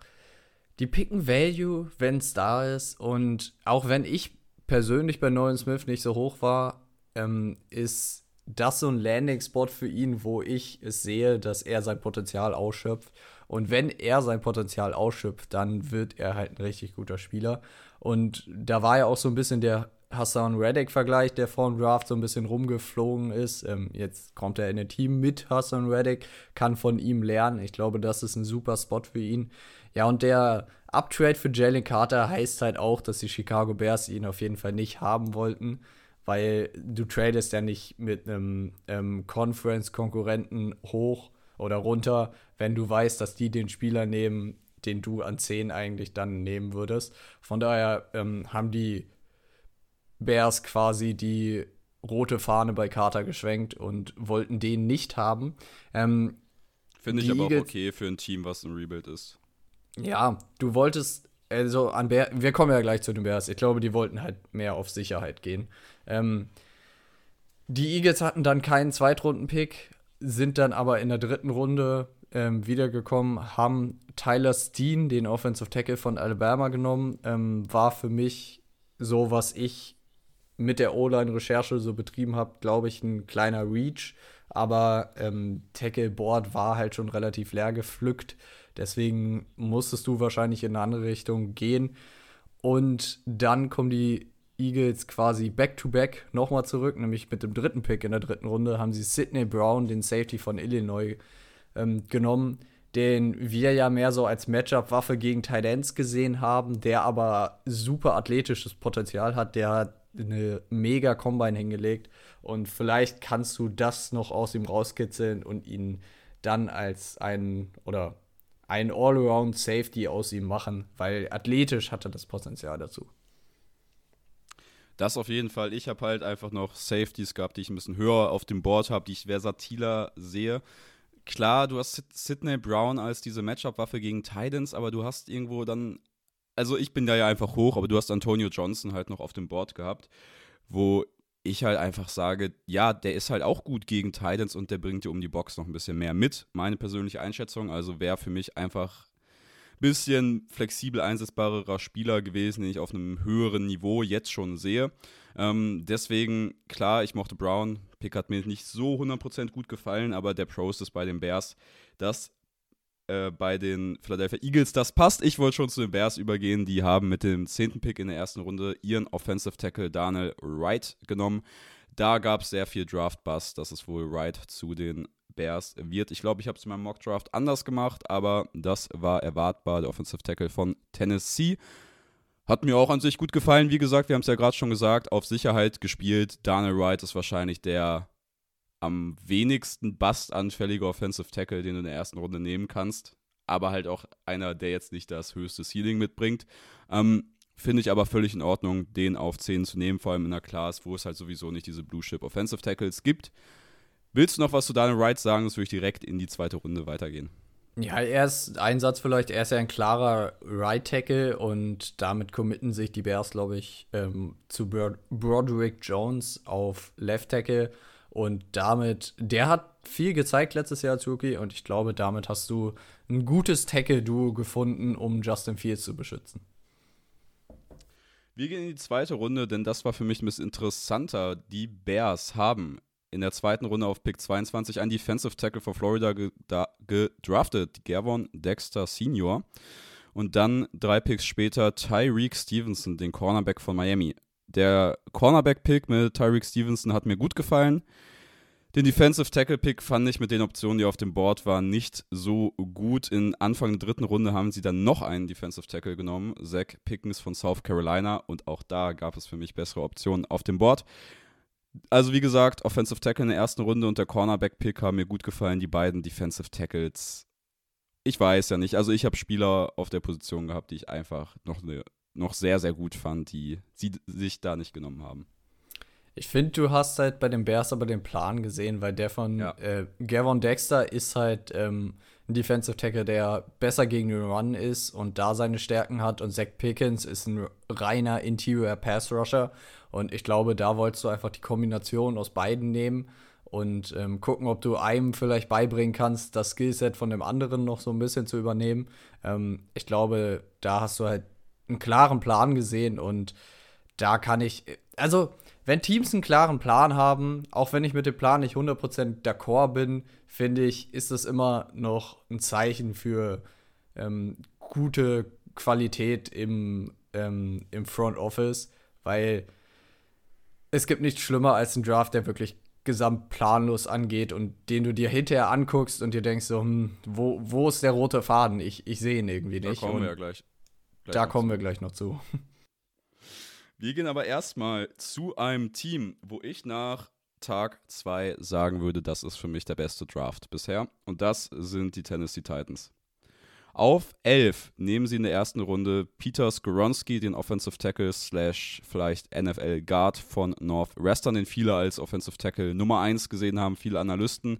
die picken Value, wenn es da ist. Und auch wenn ich persönlich bei Nolan Smith nicht so hoch war, ähm, ist das so ein Landing-Spot für ihn, wo ich es sehe, dass er sein Potenzial ausschöpft. Und wenn er sein Potenzial ausschöpft, dann wird er halt ein richtig guter Spieler. Und da war ja auch so ein bisschen der Hassan Reddick-Vergleich, der vor dem Draft so ein bisschen rumgeflogen ist. Ähm, jetzt kommt er in ein Team mit Hassan Reddick, kann von ihm lernen. Ich glaube, das ist ein super Spot für ihn. Ja, und der Uptrade für Jalen Carter heißt halt auch, dass die Chicago Bears ihn auf jeden Fall nicht haben wollten, weil du tradest ja nicht mit einem ähm, Conference-Konkurrenten hoch oder runter, wenn du weißt, dass die den Spieler nehmen, den du an 10 eigentlich dann nehmen würdest. Von daher ähm, haben die Bears quasi die rote Fahne bei Carter geschwenkt und wollten den nicht haben. Ähm, Finde ich aber auch okay für ein Team, was ein Rebuild ist. Ja, du wolltest, also an Bear, wir kommen ja gleich zu den Bears. Ich glaube, die wollten halt mehr auf Sicherheit gehen. Ähm, die Eagles hatten dann keinen Zweitrunden-Pick, sind dann aber in der dritten Runde ähm, wiedergekommen, haben Tyler Steen, den Offensive Tackle von Alabama, genommen. Ähm, war für mich so, was ich mit der O-Line-Recherche so betrieben habe, glaube ich, ein kleiner Reach. Aber ähm, Tackle Board war halt schon relativ leer gepflückt. Deswegen musstest du wahrscheinlich in eine andere Richtung gehen. Und dann kommen die Eagles quasi back-to-back nochmal zurück, nämlich mit dem dritten Pick in der dritten Runde haben sie Sidney Brown, den Safety von Illinois, ähm, genommen, den wir ja mehr so als Matchup-Waffe gegen Titans gesehen haben, der aber super athletisches Potenzial hat, der hat eine mega Combine hingelegt und vielleicht kannst du das noch aus ihm rauskitzeln und ihn dann als einen oder ein All-Around-Safety aus ihm machen, weil athletisch hat er das Potenzial dazu. Das auf jeden Fall. Ich habe halt einfach noch Safeties gehabt, die ich ein bisschen höher auf dem Board habe, die ich versatiler sehe. Klar, du hast Sidney Brown als diese Matchup-Waffe gegen Titans, aber du hast irgendwo dann, also ich bin da ja einfach hoch, aber du hast Antonio Johnson halt noch auf dem Board gehabt, wo ich halt einfach sage, ja, der ist halt auch gut gegen Titans und der bringt dir um die Box noch ein bisschen mehr mit. Meine persönliche Einschätzung, also wäre für mich einfach ein bisschen flexibel einsetzbarer Spieler gewesen, den ich auf einem höheren Niveau jetzt schon sehe. Ähm, deswegen, klar, ich mochte Brown. Pick hat mir nicht so 100% gut gefallen, aber der Pros ist bei den Bears, dass äh, bei den Philadelphia Eagles das passt. Ich wollte schon zu den Bears übergehen. Die haben mit dem zehnten Pick in der ersten Runde ihren Offensive Tackle Daniel Wright genommen. Da gab es sehr viel Draft-Bust, dass es wohl Wright zu den Bears wird. Ich glaube, ich habe es in meinem Mockdraft anders gemacht, aber das war erwartbar. Der Offensive Tackle von Tennessee. Hat mir auch an sich gut gefallen. Wie gesagt, wir haben es ja gerade schon gesagt, auf Sicherheit gespielt. Daniel Wright ist wahrscheinlich der am wenigsten bustanfällige Offensive Tackle, den du in der ersten Runde nehmen kannst. Aber halt auch einer, der jetzt nicht das höchste Ceiling mitbringt. Ähm, Finde ich aber völlig in Ordnung, den auf 10 zu nehmen, vor allem in einer Class, wo es halt sowieso nicht diese Blue Chip Offensive Tackles gibt. Willst du noch was zu Daniel Wright sagen? Das würde ich direkt in die zweite Runde weitergehen. Ja, er ist, ein Satz vielleicht, er ist ja ein klarer Right Tackle und damit committen sich die Bears, glaube ich, ähm, zu Broderick Jones auf Left Tackle und damit, der hat viel gezeigt letztes Jahr als und ich glaube, damit hast du ein gutes Tackle-Duo gefunden, um Justin Fields zu beschützen. Wir gehen in die zweite Runde, denn das war für mich ein bisschen interessanter. Die Bears haben in der zweiten Runde auf Pick 22 einen Defensive Tackle von Florida gedraftet, Gervon Dexter Senior. Und dann drei Picks später Tyreek Stevenson, den Cornerback von Miami. Der Cornerback-Pick mit Tyreek Stevenson hat mir gut gefallen. Den Defensive Tackle Pick fand ich mit den Optionen, die auf dem Board waren, nicht so gut. In Anfang der dritten Runde haben sie dann noch einen Defensive Tackle genommen, Zach Pickens von South Carolina. Und auch da gab es für mich bessere Optionen auf dem Board. Also wie gesagt, Offensive Tackle in der ersten Runde und der Cornerback Pick haben mir gut gefallen. Die beiden Defensive Tackles. Ich weiß ja nicht. Also ich habe Spieler auf der Position gehabt, die ich einfach noch, ne, noch sehr, sehr gut fand, die sie sich da nicht genommen haben. Ich finde, du hast halt bei den Bears aber den Plan gesehen, weil der von ja. äh, Gavon Dexter ist halt ähm, ein Defensive Tackle, der besser gegen den Run ist und da seine Stärken hat. Und Zach Pickens ist ein reiner Interior Pass Rusher. Und ich glaube, da wolltest du einfach die Kombination aus beiden nehmen und ähm, gucken, ob du einem vielleicht beibringen kannst, das Skillset von dem anderen noch so ein bisschen zu übernehmen. Ähm, ich glaube, da hast du halt einen klaren Plan gesehen und da kann ich, also wenn Teams einen klaren Plan haben, auch wenn ich mit dem Plan nicht 100% d'accord bin, finde ich, ist das immer noch ein Zeichen für ähm, gute Qualität im, ähm, im Front Office, weil es gibt nichts schlimmer als ein Draft, der wirklich gesamt planlos angeht und den du dir hinterher anguckst und dir denkst so, hm, wo, wo ist der rote Faden? Ich, ich sehe ihn irgendwie nicht. Da kommen wir ja gleich. Gleich da kommen zu. wir gleich noch zu. Wir gehen aber erstmal zu einem Team, wo ich nach Tag 2 sagen würde, das ist für mich der beste Draft bisher. Und das sind die Tennessee Titans. Auf 11 nehmen sie in der ersten Runde Peter Skoronski, den Offensive Tackle slash vielleicht NFL Guard von Northwestern, den viele als Offensive Tackle Nummer 1 gesehen haben, viele Analysten.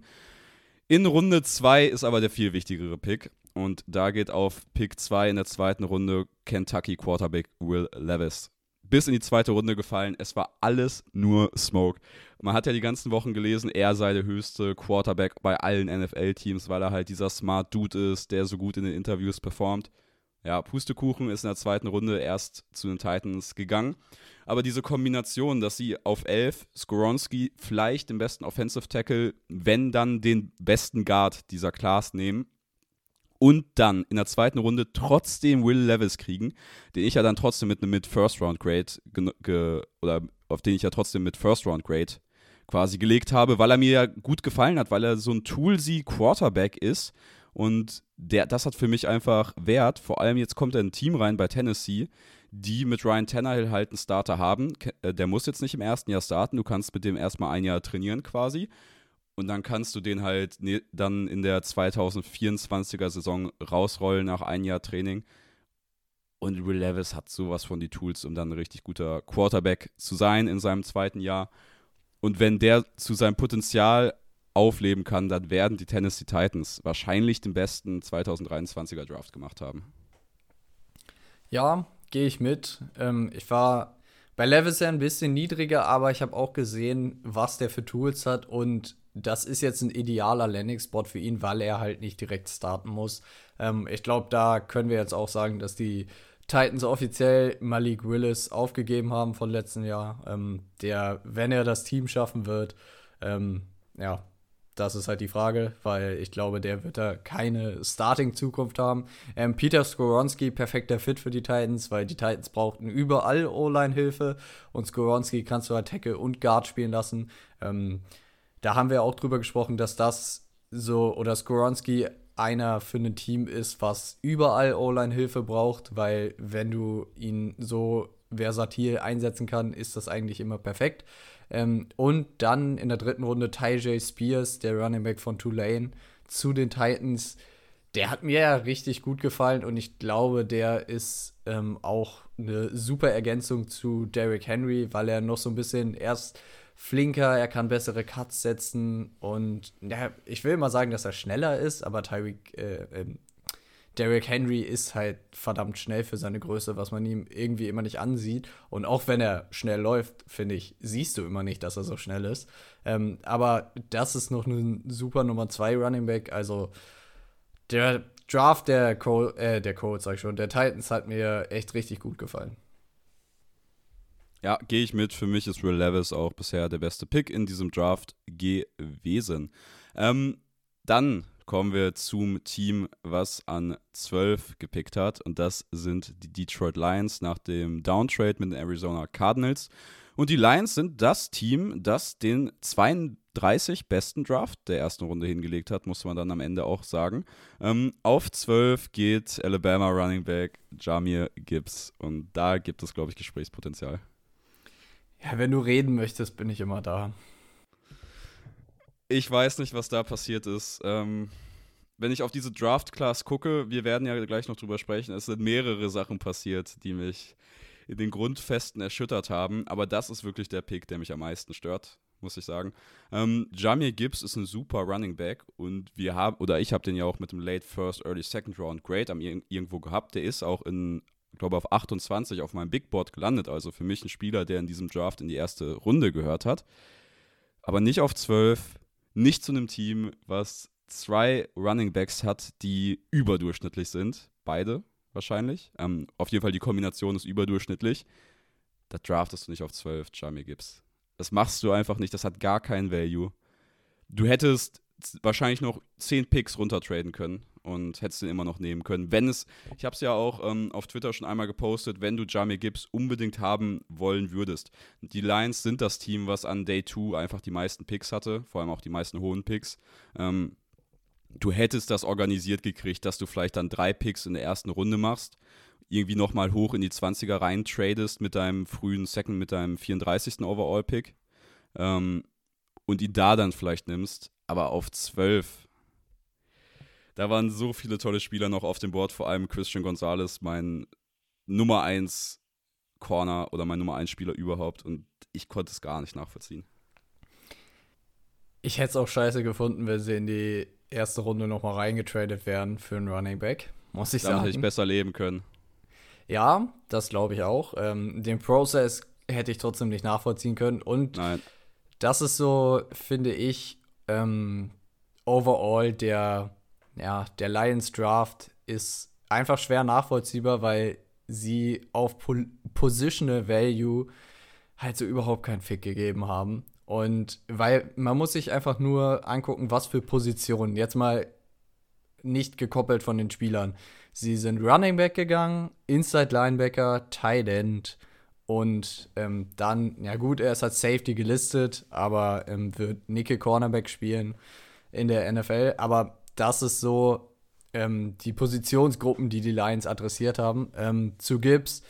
In Runde 2 ist aber der viel wichtigere Pick. Und da geht auf Pick 2 in der zweiten Runde Kentucky Quarterback Will Levis bis in die zweite Runde gefallen. Es war alles nur Smoke. Man hat ja die ganzen Wochen gelesen, er sei der höchste Quarterback bei allen NFL-Teams, weil er halt dieser Smart Dude ist, der so gut in den Interviews performt. Ja, Pustekuchen ist in der zweiten Runde erst zu den Titans gegangen. Aber diese Kombination, dass sie auf 11 Skoronski vielleicht den besten Offensive Tackle, wenn dann den besten Guard dieser Class nehmen, und dann in der zweiten Runde trotzdem Will Levis kriegen, den ich ja dann trotzdem mit einem mit First Round Grade oder auf den ich ja trotzdem mit First Round Grade quasi gelegt habe, weil er mir ja gut gefallen hat, weil er so ein Toolsy Quarterback ist und der, das hat für mich einfach Wert. Vor allem jetzt kommt er in ein Team rein bei Tennessee, die mit Ryan Tannehill halt einen Starter haben. Äh, der muss jetzt nicht im ersten Jahr starten, du kannst mit dem erstmal ein Jahr trainieren quasi. Und dann kannst du den halt ne, dann in der 2024er Saison rausrollen nach einem Jahr Training. Und Will Levis hat sowas von die Tools, um dann ein richtig guter Quarterback zu sein in seinem zweiten Jahr. Und wenn der zu seinem Potenzial aufleben kann, dann werden die Tennessee Titans wahrscheinlich den besten 2023er Draft gemacht haben. Ja, gehe ich mit. Ähm, ich war bei Levis ja ein bisschen niedriger, aber ich habe auch gesehen, was der für Tools hat und das ist jetzt ein idealer Landing-Spot für ihn, weil er halt nicht direkt starten muss. Ähm, ich glaube, da können wir jetzt auch sagen, dass die Titans offiziell Malik Willis aufgegeben haben von letztem Jahr. Ähm, der, wenn er das Team schaffen wird, ähm, ja, das ist halt die Frage, weil ich glaube, der wird da keine Starting-Zukunft haben. Ähm, Peter Skoronski, perfekter Fit für die Titans, weil die Titans brauchten überall O-Line-Hilfe und Skoronski kannst du halt Tackle und Guard spielen lassen. Ähm, da haben wir auch drüber gesprochen, dass das so oder Skoronski einer für ein Team ist, was überall O-Line-Hilfe braucht, weil wenn du ihn so versatil einsetzen kann, ist das eigentlich immer perfekt. Ähm, und dann in der dritten Runde Ty Spears, der Running Back von Tulane, zu den Titans. Der hat mir ja richtig gut gefallen und ich glaube, der ist ähm, auch eine super Ergänzung zu Derrick Henry, weil er noch so ein bisschen erst flinker, er kann bessere Cuts setzen und ja, ich will mal sagen, dass er schneller ist, aber Tyreek, äh, äh, Derrick Henry ist halt verdammt schnell für seine Größe, was man ihm irgendwie immer nicht ansieht. Und auch wenn er schnell läuft, finde ich, siehst du immer nicht, dass er so schnell ist. Ähm, aber das ist noch ein super Nummer 2 Running Back. Also der Draft der, Col äh, der Colts, sag ich schon, der Titans hat mir echt richtig gut gefallen. Ja, gehe ich mit. Für mich ist Will Levis auch bisher der beste Pick in diesem Draft gewesen. Ähm, dann kommen wir zum Team, was an 12 gepickt hat. Und das sind die Detroit Lions nach dem Downtrade mit den Arizona Cardinals. Und die Lions sind das Team, das den 32 besten Draft der ersten Runde hingelegt hat, muss man dann am Ende auch sagen. Ähm, auf 12 geht Alabama Running Back Jamir Gibbs. Und da gibt es, glaube ich, Gesprächspotenzial. Ja, wenn du reden möchtest, bin ich immer da. Ich weiß nicht, was da passiert ist. Ähm, wenn ich auf diese Draft-Class gucke, wir werden ja gleich noch drüber sprechen, es sind mehrere Sachen passiert, die mich in den Grundfesten erschüttert haben. Aber das ist wirklich der Pick, der mich am meisten stört, muss ich sagen. Ähm, Jamir Gibbs ist ein super Running Back und wir haben, oder ich habe den ja auch mit dem Late First, Early Second Round Grade am irgendwo gehabt. Der ist auch in, glaube, auf 28 auf meinem Big Board gelandet. Also für mich ein Spieler, der in diesem Draft in die erste Runde gehört hat. Aber nicht auf 12 nicht zu einem Team, was zwei Running Backs hat, die überdurchschnittlich sind. Beide wahrscheinlich. Ähm, auf jeden Fall die Kombination ist überdurchschnittlich. Da draftest du nicht auf 12 Jamie Gibbs. Das machst du einfach nicht. Das hat gar keinen Value. Du hättest wahrscheinlich noch 10 Picks runtertraden können und hättest den immer noch nehmen können. Wenn es, ich habe es ja auch ähm, auf Twitter schon einmal gepostet, wenn du Jamie Gibbs unbedingt haben wollen würdest. Die Lions sind das Team, was an Day 2 einfach die meisten Picks hatte, vor allem auch die meisten hohen Picks. Ähm, du hättest das organisiert gekriegt, dass du vielleicht dann drei Picks in der ersten Runde machst, irgendwie nochmal hoch in die 20er rein tradest mit deinem frühen Second, mit deinem 34. Overall-Pick ähm, und ihn da dann vielleicht nimmst, aber auf 12 da waren so viele tolle Spieler noch auf dem Board, vor allem Christian Gonzalez, mein Nummer 1 Corner oder mein Nummer 1 Spieler überhaupt und ich konnte es gar nicht nachvollziehen. Ich hätte es auch scheiße gefunden, wenn sie in die erste Runde nochmal reingetradet wären für einen Running Back, muss ich Damit sagen. hätte ich besser leben können. Ja, das glaube ich auch. Ähm, den Prozess hätte ich trotzdem nicht nachvollziehen können und Nein. das ist so, finde ich, ähm, overall der ja, der Lions Draft ist einfach schwer nachvollziehbar, weil sie auf po Positional Value halt so überhaupt keinen Fick gegeben haben. Und weil man muss sich einfach nur angucken, was für Positionen. Jetzt mal nicht gekoppelt von den Spielern. Sie sind Running Back gegangen, Inside Linebacker, Tight End und ähm, dann, ja gut, er ist als Safety gelistet, aber ähm, wird Nickel Cornerback spielen in der NFL. Aber das ist so ähm, die Positionsgruppen, die die Lions adressiert haben. Ähm, zu Gibbs,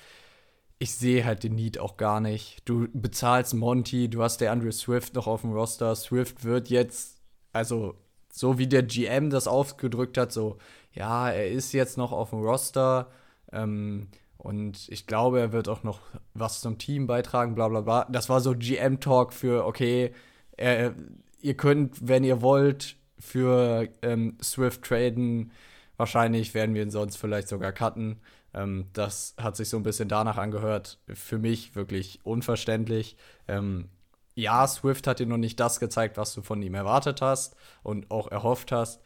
ich sehe halt den Need auch gar nicht. Du bezahlst Monty, du hast der Andrew Swift noch auf dem Roster. Swift wird jetzt, also so wie der GM das ausgedrückt hat, so, ja, er ist jetzt noch auf dem Roster. Ähm, und ich glaube, er wird auch noch was zum Team beitragen, bla bla bla. Das war so GM-Talk für, okay, er, ihr könnt, wenn ihr wollt, für ähm, Swift traden. Wahrscheinlich werden wir ihn sonst vielleicht sogar cutten. Ähm, das hat sich so ein bisschen danach angehört. Für mich wirklich unverständlich. Ähm, ja, Swift hat dir noch nicht das gezeigt, was du von ihm erwartet hast und auch erhofft hast.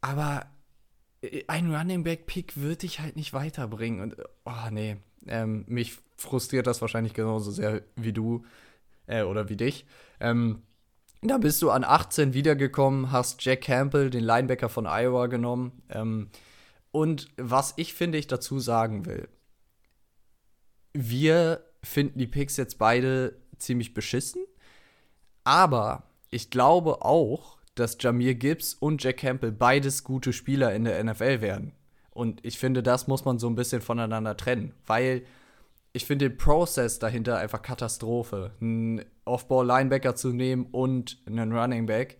Aber äh, ein Running Back Pick wird dich halt nicht weiterbringen. Und, oh nee, ähm, mich frustriert das wahrscheinlich genauso sehr wie du äh, oder wie dich. Ähm, da bist du an 18 wiedergekommen, hast Jack Campbell, den Linebacker von Iowa, genommen. Ähm, und was ich finde, ich dazu sagen will, wir finden die Picks jetzt beide ziemlich beschissen, aber ich glaube auch, dass Jamir Gibbs und Jack Campbell beides gute Spieler in der NFL werden. Und ich finde, das muss man so ein bisschen voneinander trennen, weil ich finde den Prozess dahinter einfach Katastrophe. Einen Off-Ball-Linebacker zu nehmen und einen Running Back,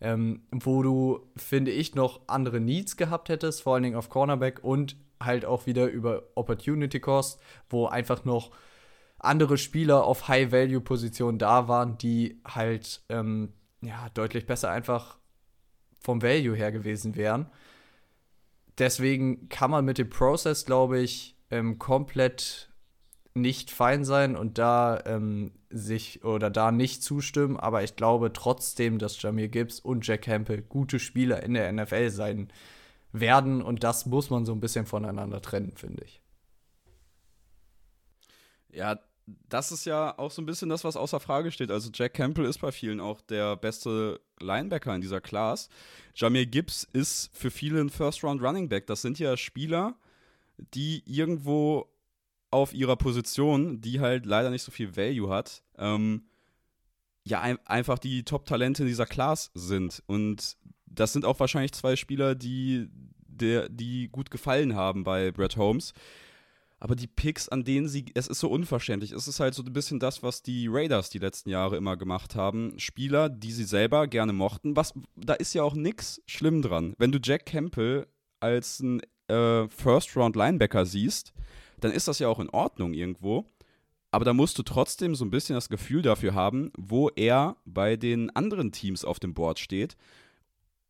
ähm, wo du, finde ich, noch andere Needs gehabt hättest, vor allen Dingen auf Cornerback und halt auch wieder über Opportunity Cost, wo einfach noch andere Spieler auf High-Value-Positionen da waren, die halt ähm, ja, deutlich besser einfach vom Value her gewesen wären. Deswegen kann man mit dem Process, glaube ich, ähm, komplett nicht fein sein und da ähm, sich oder da nicht zustimmen, aber ich glaube trotzdem, dass Jamir Gibbs und Jack Campbell gute Spieler in der NFL sein werden und das muss man so ein bisschen voneinander trennen, finde ich. Ja, das ist ja auch so ein bisschen das, was außer Frage steht. Also Jack Campbell ist bei vielen auch der beste Linebacker in dieser Class. Jamir Gibbs ist für viele ein First-Round Running Back. Das sind ja Spieler, die irgendwo auf ihrer Position, die halt leider nicht so viel Value hat, ähm, ja, ein einfach die Top-Talente in dieser Class sind. Und das sind auch wahrscheinlich zwei Spieler, die, der, die gut gefallen haben bei Brett Holmes. Aber die Picks, an denen sie, es ist so unverständlich. Es ist halt so ein bisschen das, was die Raiders die letzten Jahre immer gemacht haben. Spieler, die sie selber gerne mochten. Was, da ist ja auch nichts schlimm dran. Wenn du Jack Campbell als ein äh, First-Round-Linebacker siehst, dann ist das ja auch in Ordnung irgendwo. Aber da musst du trotzdem so ein bisschen das Gefühl dafür haben, wo er bei den anderen Teams auf dem Board steht.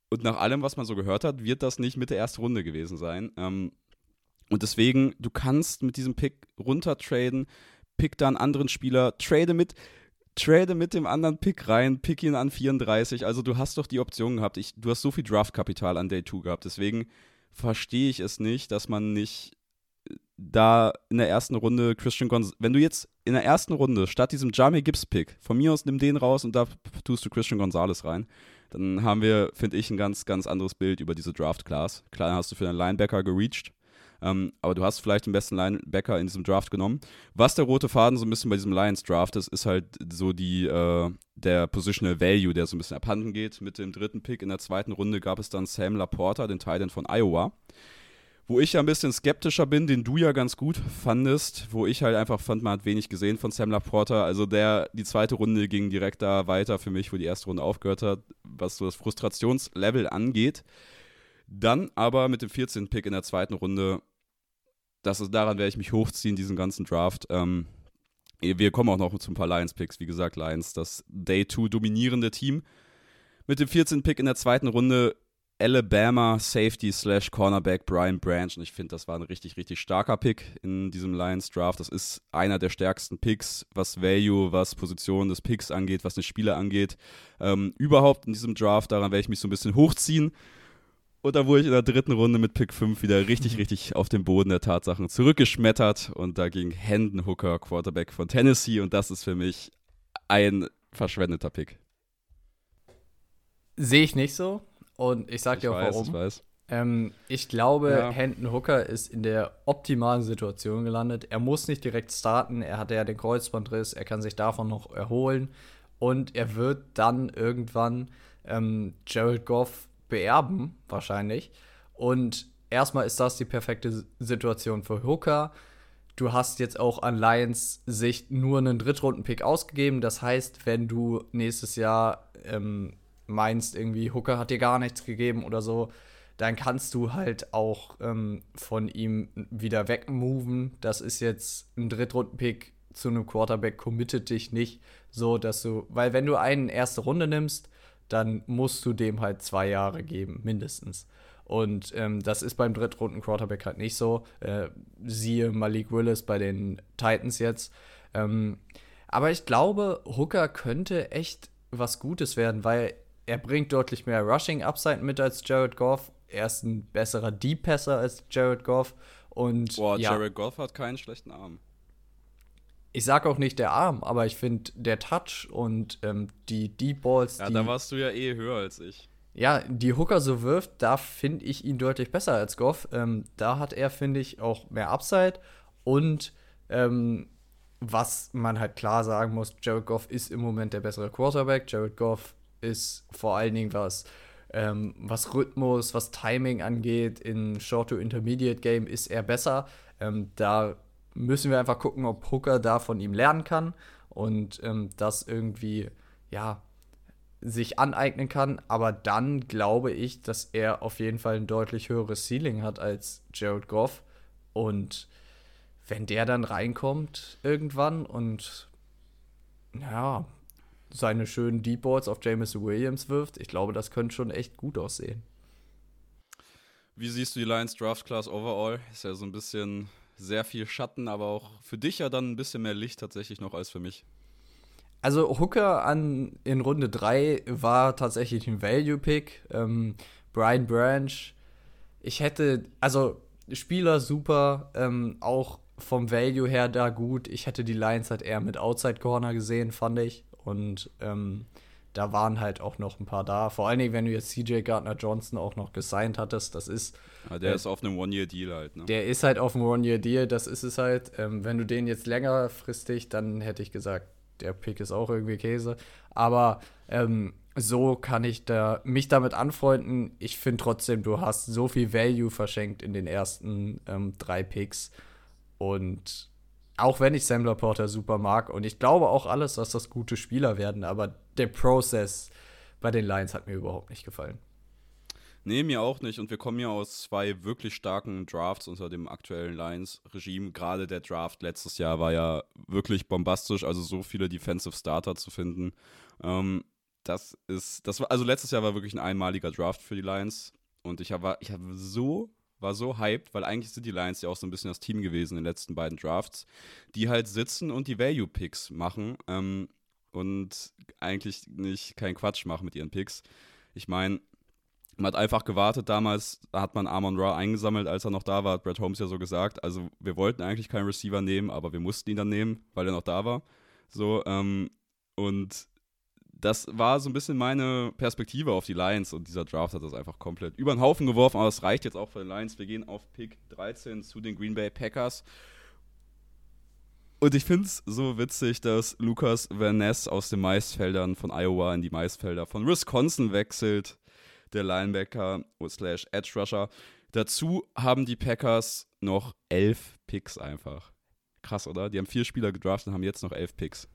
Und nach allem, was man so gehört hat, wird das nicht mit der ersten Runde gewesen sein. Ähm, und deswegen, du kannst mit diesem Pick runtertraden, pick da einen anderen Spieler, trade mit, trade mit dem anderen Pick rein, pick ihn an 34. Also du hast doch die Option gehabt. Ich, du hast so viel Draftkapital an Day 2 gehabt. Deswegen verstehe ich es nicht, dass man nicht da in der ersten Runde Christian Gonzalez, wenn du jetzt in der ersten Runde statt diesem Jamie Gibbs Pick, von mir aus nimm den raus und da tust du Christian Gonzalez rein, dann haben wir, finde ich, ein ganz, ganz anderes Bild über diese Draft Class. Klar hast du für einen Linebacker gereached, ähm, aber du hast vielleicht den besten Linebacker in diesem Draft genommen. Was der rote Faden so ein bisschen bei diesem Lions Draft ist, ist halt so die, äh, der Positional Value, der so ein bisschen abhanden geht. Mit dem dritten Pick in der zweiten Runde gab es dann Sam Laporta, den Titan von Iowa. Wo ich ja ein bisschen skeptischer bin, den du ja ganz gut fandest, wo ich halt einfach fand, man hat wenig gesehen von Sam Laporta. Also der, die zweite Runde ging direkt da weiter für mich, wo die erste Runde aufgehört hat, was so das Frustrationslevel angeht. Dann aber mit dem 14. Pick in der zweiten Runde, das ist, daran werde ich mich hochziehen, diesen ganzen Draft. Ähm, wir kommen auch noch zu ein paar Lions-Picks. Wie gesagt, Lions, das Day 2 dominierende Team. Mit dem 14. Pick in der zweiten Runde Alabama Safety slash Cornerback Brian Branch. Und ich finde, das war ein richtig, richtig starker Pick in diesem Lions Draft. Das ist einer der stärksten Picks, was Value, was Position des Picks angeht, was den Spieler angeht. Ähm, überhaupt in diesem Draft, daran werde ich mich so ein bisschen hochziehen. Und da wurde ich in der dritten Runde mit Pick 5 wieder richtig, mhm. richtig auf den Boden der Tatsachen zurückgeschmettert. Und da ging Hendon Hooker, Quarterback von Tennessee. Und das ist für mich ein verschwendeter Pick. Sehe ich nicht so. Und ich sag dir auch weiß, warum. Ich, weiß. Ähm, ich glaube, ja. Hendon Hooker ist in der optimalen Situation gelandet. Er muss nicht direkt starten. Er hatte ja den Kreuzbandriss. Er kann sich davon noch erholen. Und er wird dann irgendwann ähm, Jared Goff beerben, wahrscheinlich. Und erstmal ist das die perfekte Situation für Hooker. Du hast jetzt auch an Lions Sicht nur einen Drittrunden-Pick ausgegeben. Das heißt, wenn du nächstes Jahr ähm, meinst, irgendwie Hooker hat dir gar nichts gegeben oder so, dann kannst du halt auch ähm, von ihm wieder wegmoven. Das ist jetzt ein Drittrunden-Pick zu einem Quarterback, committet dich nicht so, dass du, weil wenn du einen erste Runde nimmst, dann musst du dem halt zwei Jahre geben, mindestens. Und ähm, das ist beim drittrunden Quarterback halt nicht so. Äh, siehe Malik Willis bei den Titans jetzt. Ähm, aber ich glaube, Hooker könnte echt was Gutes werden, weil er bringt deutlich mehr Rushing Upside mit als Jared Goff. Er ist ein besserer Deep-Passer als Jared Goff. Und, Boah, ja, Jared Goff hat keinen schlechten Arm ich sage auch nicht der Arm, aber ich finde der Touch und ähm, die Deep Balls. Ja, die, da warst du ja eh höher als ich. Ja, die Hooker so wirft, da finde ich ihn deutlich besser als Goff. Ähm, da hat er, finde ich, auch mehr Upside. Und ähm, was man halt klar sagen muss, Jared Goff ist im Moment der bessere Quarterback. Jared Goff ist vor allen Dingen was, ähm, was Rhythmus, was Timing angeht, in Short to Intermediate Game ist er besser. Ähm, da müssen wir einfach gucken, ob Hooker da von ihm lernen kann und ähm, das irgendwie, ja, sich aneignen kann. Aber dann glaube ich, dass er auf jeden Fall ein deutlich höheres Ceiling hat als Jared Goff. Und wenn der dann reinkommt irgendwann und ja, seine schönen Deep Balls auf Jameson Williams wirft, ich glaube, das könnte schon echt gut aussehen. Wie siehst du die Lions Draft Class overall? Ist ja so ein bisschen sehr viel Schatten, aber auch für dich ja dann ein bisschen mehr Licht tatsächlich noch als für mich. Also Hooker an, in Runde 3 war tatsächlich ein Value-Pick. Ähm, Brian Branch, ich hätte, also Spieler super, ähm, auch vom Value her da gut. Ich hätte die Lions halt eher mit Outside Corner gesehen, fand ich. Und ähm, da waren halt auch noch ein paar da. Vor allen Dingen, wenn du jetzt CJ Gardner Johnson auch noch gesigned hattest, das ist. Ja, der äh, ist auf einem One-Year-Deal halt, ne? Der ist halt auf einem One-Year-Deal, das ist es halt. Ähm, wenn du den jetzt längerfristig, dann hätte ich gesagt, der Pick ist auch irgendwie Käse. Aber ähm, so kann ich da mich damit anfreunden. Ich finde trotzdem, du hast so viel Value verschenkt in den ersten ähm, drei Picks. Und auch wenn ich Sam Laporta super mag und ich glaube auch alles, dass das gute Spieler werden, aber der Prozess bei den Lions hat mir überhaupt nicht gefallen. Nee, mir auch nicht. Und wir kommen ja aus zwei wirklich starken Drafts unter dem aktuellen Lions-Regime. Gerade der Draft letztes Jahr war ja wirklich bombastisch, also so viele Defensive Starter zu finden. Ähm, das ist, das war, also letztes Jahr war wirklich ein einmaliger Draft für die Lions. Und ich habe ich hab so war so hyped, weil eigentlich sind die Lions ja auch so ein bisschen das Team gewesen in den letzten beiden Drafts, die halt sitzen und die Value-Picks machen ähm, und eigentlich nicht keinen Quatsch machen mit ihren Picks. Ich meine, man hat einfach gewartet damals, da hat man Amon Ra eingesammelt, als er noch da war, hat Brad Holmes ja so gesagt. Also wir wollten eigentlich keinen Receiver nehmen, aber wir mussten ihn dann nehmen, weil er noch da war. So, ähm, und das war so ein bisschen meine Perspektive auf die Lions und dieser Draft hat das einfach komplett über den Haufen geworfen, aber es reicht jetzt auch für die Lions. Wir gehen auf Pick 13 zu den Green Bay Packers. Und ich finde es so witzig, dass Lukas Van Ness aus den Maisfeldern von Iowa in die Maisfelder von Wisconsin wechselt, der Linebacker slash Edge Rusher. Dazu haben die Packers noch elf Picks einfach. Krass, oder? Die haben vier Spieler gedraftet und haben jetzt noch elf Picks.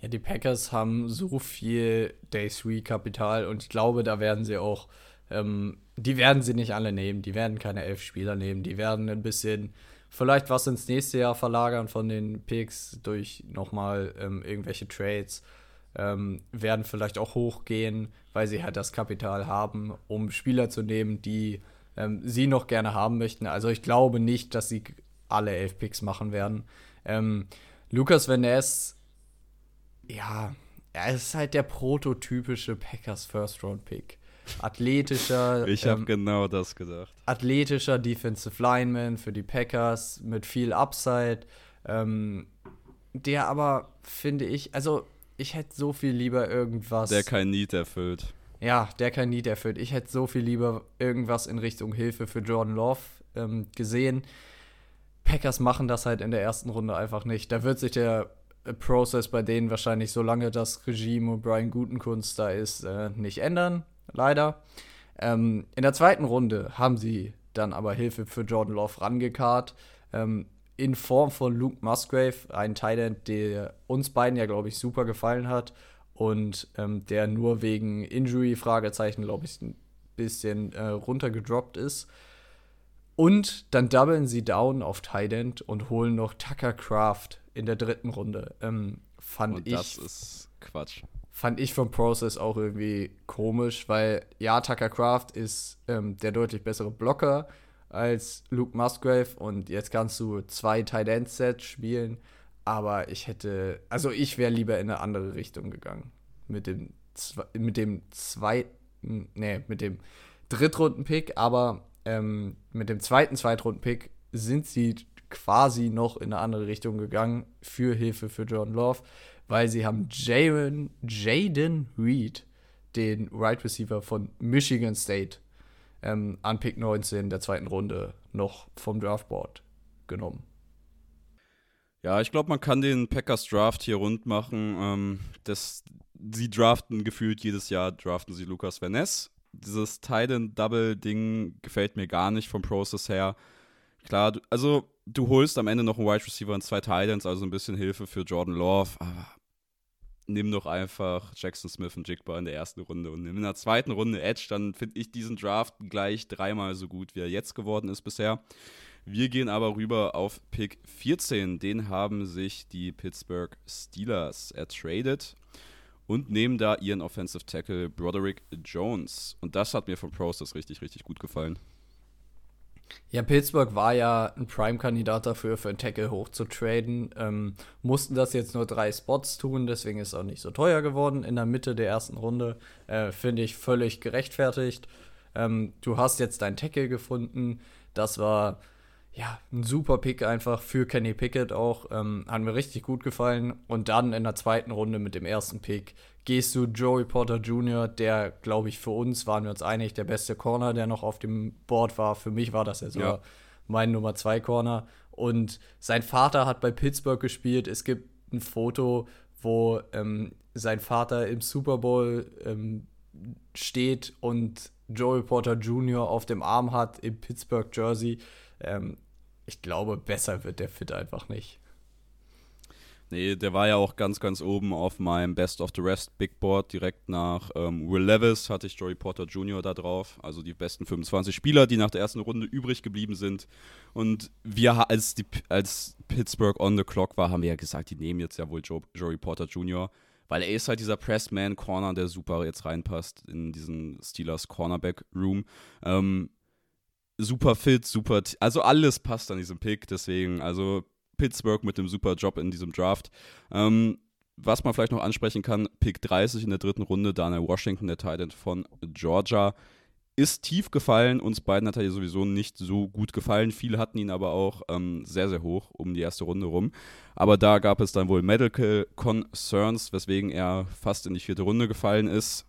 Ja, die Packers haben so viel Day 3 Kapital und ich glaube, da werden sie auch, ähm, die werden sie nicht alle nehmen. Die werden keine elf Spieler nehmen. Die werden ein bisschen vielleicht was ins nächste Jahr verlagern von den Picks durch nochmal ähm, irgendwelche Trades. Ähm, werden vielleicht auch hochgehen, weil sie halt das Kapital haben, um Spieler zu nehmen, die ähm, sie noch gerne haben möchten. Also ich glaube nicht, dass sie alle elf Picks machen werden. Ähm, Lucas Van Ness ja, er ist halt der prototypische Packers First Round Pick. Athletischer. ich habe ähm, genau das gedacht. Athletischer Defensive Lineman für die Packers mit viel Upside. Ähm, der aber, finde ich, also ich hätte so viel lieber irgendwas. Der kein Need erfüllt. Ja, der kein Need erfüllt. Ich hätte so viel lieber irgendwas in Richtung Hilfe für Jordan Love ähm, gesehen. Packers machen das halt in der ersten Runde einfach nicht. Da wird sich der Prozess bei denen wahrscheinlich, solange das Regime und Brian Gutenkunst da ist, äh, nicht ändern. Leider. Ähm, in der zweiten Runde haben sie dann aber Hilfe für Jordan Love rangekarrt. Ähm, in Form von Luke Musgrave, ein Thailand, der uns beiden ja, glaube ich, super gefallen hat und ähm, der nur wegen Injury-Fragezeichen, glaube ich, ein bisschen äh, runtergedroppt ist. Und dann doublen sie down auf Tident und holen noch Tucker Craft in der dritten Runde. Ähm, fand und ich. Das ist Quatsch. Fand ich vom Process auch irgendwie komisch, weil ja, Tucker Craft ist ähm, der deutlich bessere Blocker als Luke Musgrave und jetzt kannst du zwei Tight End Sets spielen, aber ich hätte, also ich wäre lieber in eine andere Richtung gegangen mit dem mit dem zweiten, nee, mit dem Drittrunden-Pick, aber ähm, mit dem zweiten Zweitrunden-Pick sind sie quasi noch in eine andere Richtung gegangen für Hilfe für Jordan Love, weil sie haben Jaden, Jaden Reed, den Right Receiver von Michigan State, ähm, an Pick 19 der zweiten Runde noch vom Draftboard genommen. Ja, ich glaube, man kann den Packers Draft hier rund machen. Ähm, das sie draften gefühlt jedes Jahr, draften sie Lukas Van Ness. Dieses Titan-Double-Ding gefällt mir gar nicht vom Process her. Klar, du, also du holst am Ende noch einen Wide Receiver und zwei Titans, also ein bisschen Hilfe für Jordan Love, aber nimm doch einfach Jackson Smith und Jigba in der ersten Runde und in der zweiten Runde Edge, dann finde ich diesen Draft gleich dreimal so gut, wie er jetzt geworden ist bisher. Wir gehen aber rüber auf Pick 14. Den haben sich die Pittsburgh Steelers ertradet und nehmen da ihren Offensive Tackle Broderick Jones. Und das hat mir vom Process richtig, richtig gut gefallen. Ja, Pittsburgh war ja ein Prime-Kandidat dafür, für einen Tackle hochzutraden. Ähm, mussten das jetzt nur drei Spots tun, deswegen ist es auch nicht so teuer geworden in der Mitte der ersten Runde. Äh, Finde ich völlig gerechtfertigt. Ähm, du hast jetzt deinen Tackle gefunden. Das war ja, ein super Pick einfach für Kenny Pickett auch. Ähm, hat mir richtig gut gefallen. Und dann in der zweiten Runde mit dem ersten Pick gehst du Joey Porter Jr., der, glaube ich, für uns waren wir uns einig, der beste Corner, der noch auf dem Board war. Für mich war das ja sogar ja. mein Nummer 2 Corner. Und sein Vater hat bei Pittsburgh gespielt. Es gibt ein Foto, wo ähm, sein Vater im Super Bowl ähm, steht und Joey Porter Jr. auf dem Arm hat im Pittsburgh Jersey. Ähm, ich glaube, besser wird der Fit einfach nicht. Nee, der war ja auch ganz, ganz oben auf meinem Best of the Rest Big Board. Direkt nach ähm, Will Levis hatte ich Joey Porter Jr. da drauf. Also die besten 25 Spieler, die nach der ersten Runde übrig geblieben sind. Und wir, als, die, als Pittsburgh on the clock war, haben wir ja gesagt, die nehmen jetzt ja wohl Joe, Joey Porter Jr., weil er ist halt dieser Pressman-Corner, der super jetzt reinpasst in diesen Steelers Cornerback-Room. Ähm, super fit, super, also alles passt an diesem Pick, deswegen, also Pittsburgh mit dem super Job in diesem Draft. Ähm, was man vielleicht noch ansprechen kann, Pick 30 in der dritten Runde, Daniel Washington, der Titan von Georgia, ist tief gefallen. Uns beiden hat er sowieso nicht so gut gefallen. Viele hatten ihn aber auch ähm, sehr, sehr hoch um die erste Runde rum. Aber da gab es dann wohl Medical Concerns, weswegen er fast in die vierte Runde gefallen ist.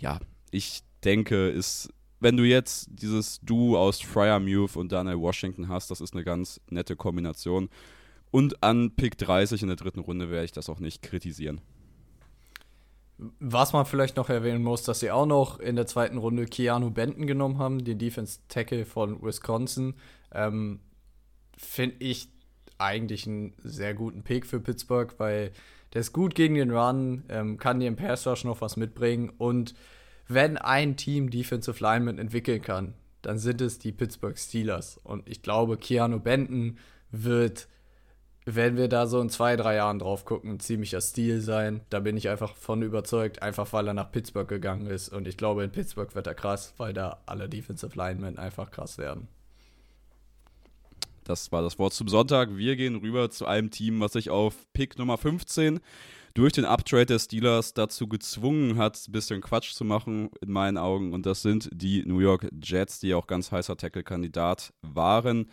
Ja, ich denke, ist wenn du jetzt dieses Duo aus Fryermuth und Daniel Washington hast, das ist eine ganz nette Kombination. Und an Pick 30 in der dritten Runde werde ich das auch nicht kritisieren. Was man vielleicht noch erwähnen muss, dass sie auch noch in der zweiten Runde Keanu Benton genommen haben, den Defense Tackle von Wisconsin. Ähm, Finde ich eigentlich einen sehr guten Pick für Pittsburgh, weil der ist gut gegen den Run, ähm, kann dir im Pass Rush noch was mitbringen und wenn ein Team Defensive Lineman entwickeln kann, dann sind es die Pittsburgh Steelers. Und ich glaube, Keanu Benton wird, wenn wir da so in zwei, drei Jahren drauf gucken, ein ziemlicher Stil sein. Da bin ich einfach von überzeugt, einfach weil er nach Pittsburgh gegangen ist. Und ich glaube, in Pittsburgh wird er krass, weil da alle Defensive Linemen einfach krass werden. Das war das Wort zum Sonntag. Wir gehen rüber zu einem Team, was sich auf Pick Nummer 15 durch den Uptrade der Steelers dazu gezwungen hat, ein bisschen Quatsch zu machen, in meinen Augen. Und das sind die New York Jets, die auch ganz heißer Tackle-Kandidat waren.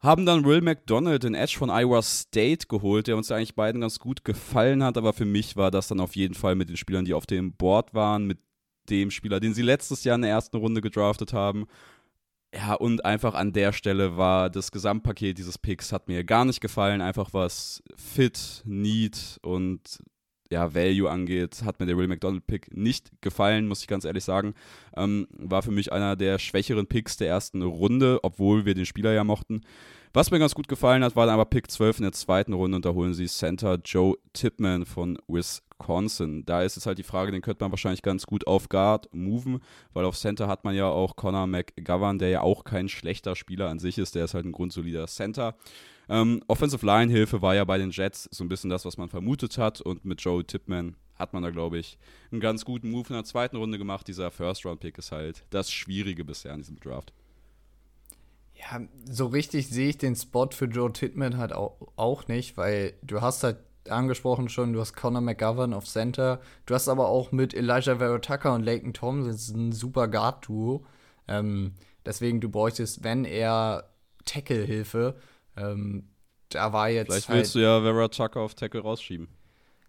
Haben dann Will McDonald, den Edge von Iowa State, geholt, der uns eigentlich beiden ganz gut gefallen hat. Aber für mich war das dann auf jeden Fall mit den Spielern, die auf dem Board waren, mit dem Spieler, den sie letztes Jahr in der ersten Runde gedraftet haben ja, und einfach an der Stelle war das Gesamtpaket dieses Picks hat mir gar nicht gefallen. Einfach was Fit, Need und ja, Value angeht, hat mir der Will McDonald-Pick nicht gefallen, muss ich ganz ehrlich sagen. Ähm, war für mich einer der schwächeren Picks der ersten Runde, obwohl wir den Spieler ja mochten. Was mir ganz gut gefallen hat, war dann aber Pick 12 in der zweiten Runde und da holen sie Center Joe Tipman von Wisconsin. Da ist jetzt halt die Frage, den könnte man wahrscheinlich ganz gut auf Guard moven, weil auf Center hat man ja auch Connor McGovern, der ja auch kein schlechter Spieler an sich ist, der ist halt ein grundsolider Center. Ähm, Offensive Line Hilfe war ja bei den Jets so ein bisschen das, was man vermutet hat und mit Joe Tipman hat man da, glaube ich, einen ganz guten Move in der zweiten Runde gemacht. Dieser First-Round-Pick ist halt das Schwierige bisher in diesem Draft. Ja, so richtig sehe ich den Spot für Joe Titman halt auch, auch nicht, weil du hast halt angesprochen schon, du hast Conor McGovern auf Center, du hast aber auch mit Elijah Verotaka und Laken Thompson ein super Guard-Duo. Ähm, deswegen, du bräuchtest, wenn er Tackle-Hilfe, ähm, da war jetzt. Vielleicht willst halt, du ja Verotaka auf Tackle rausschieben.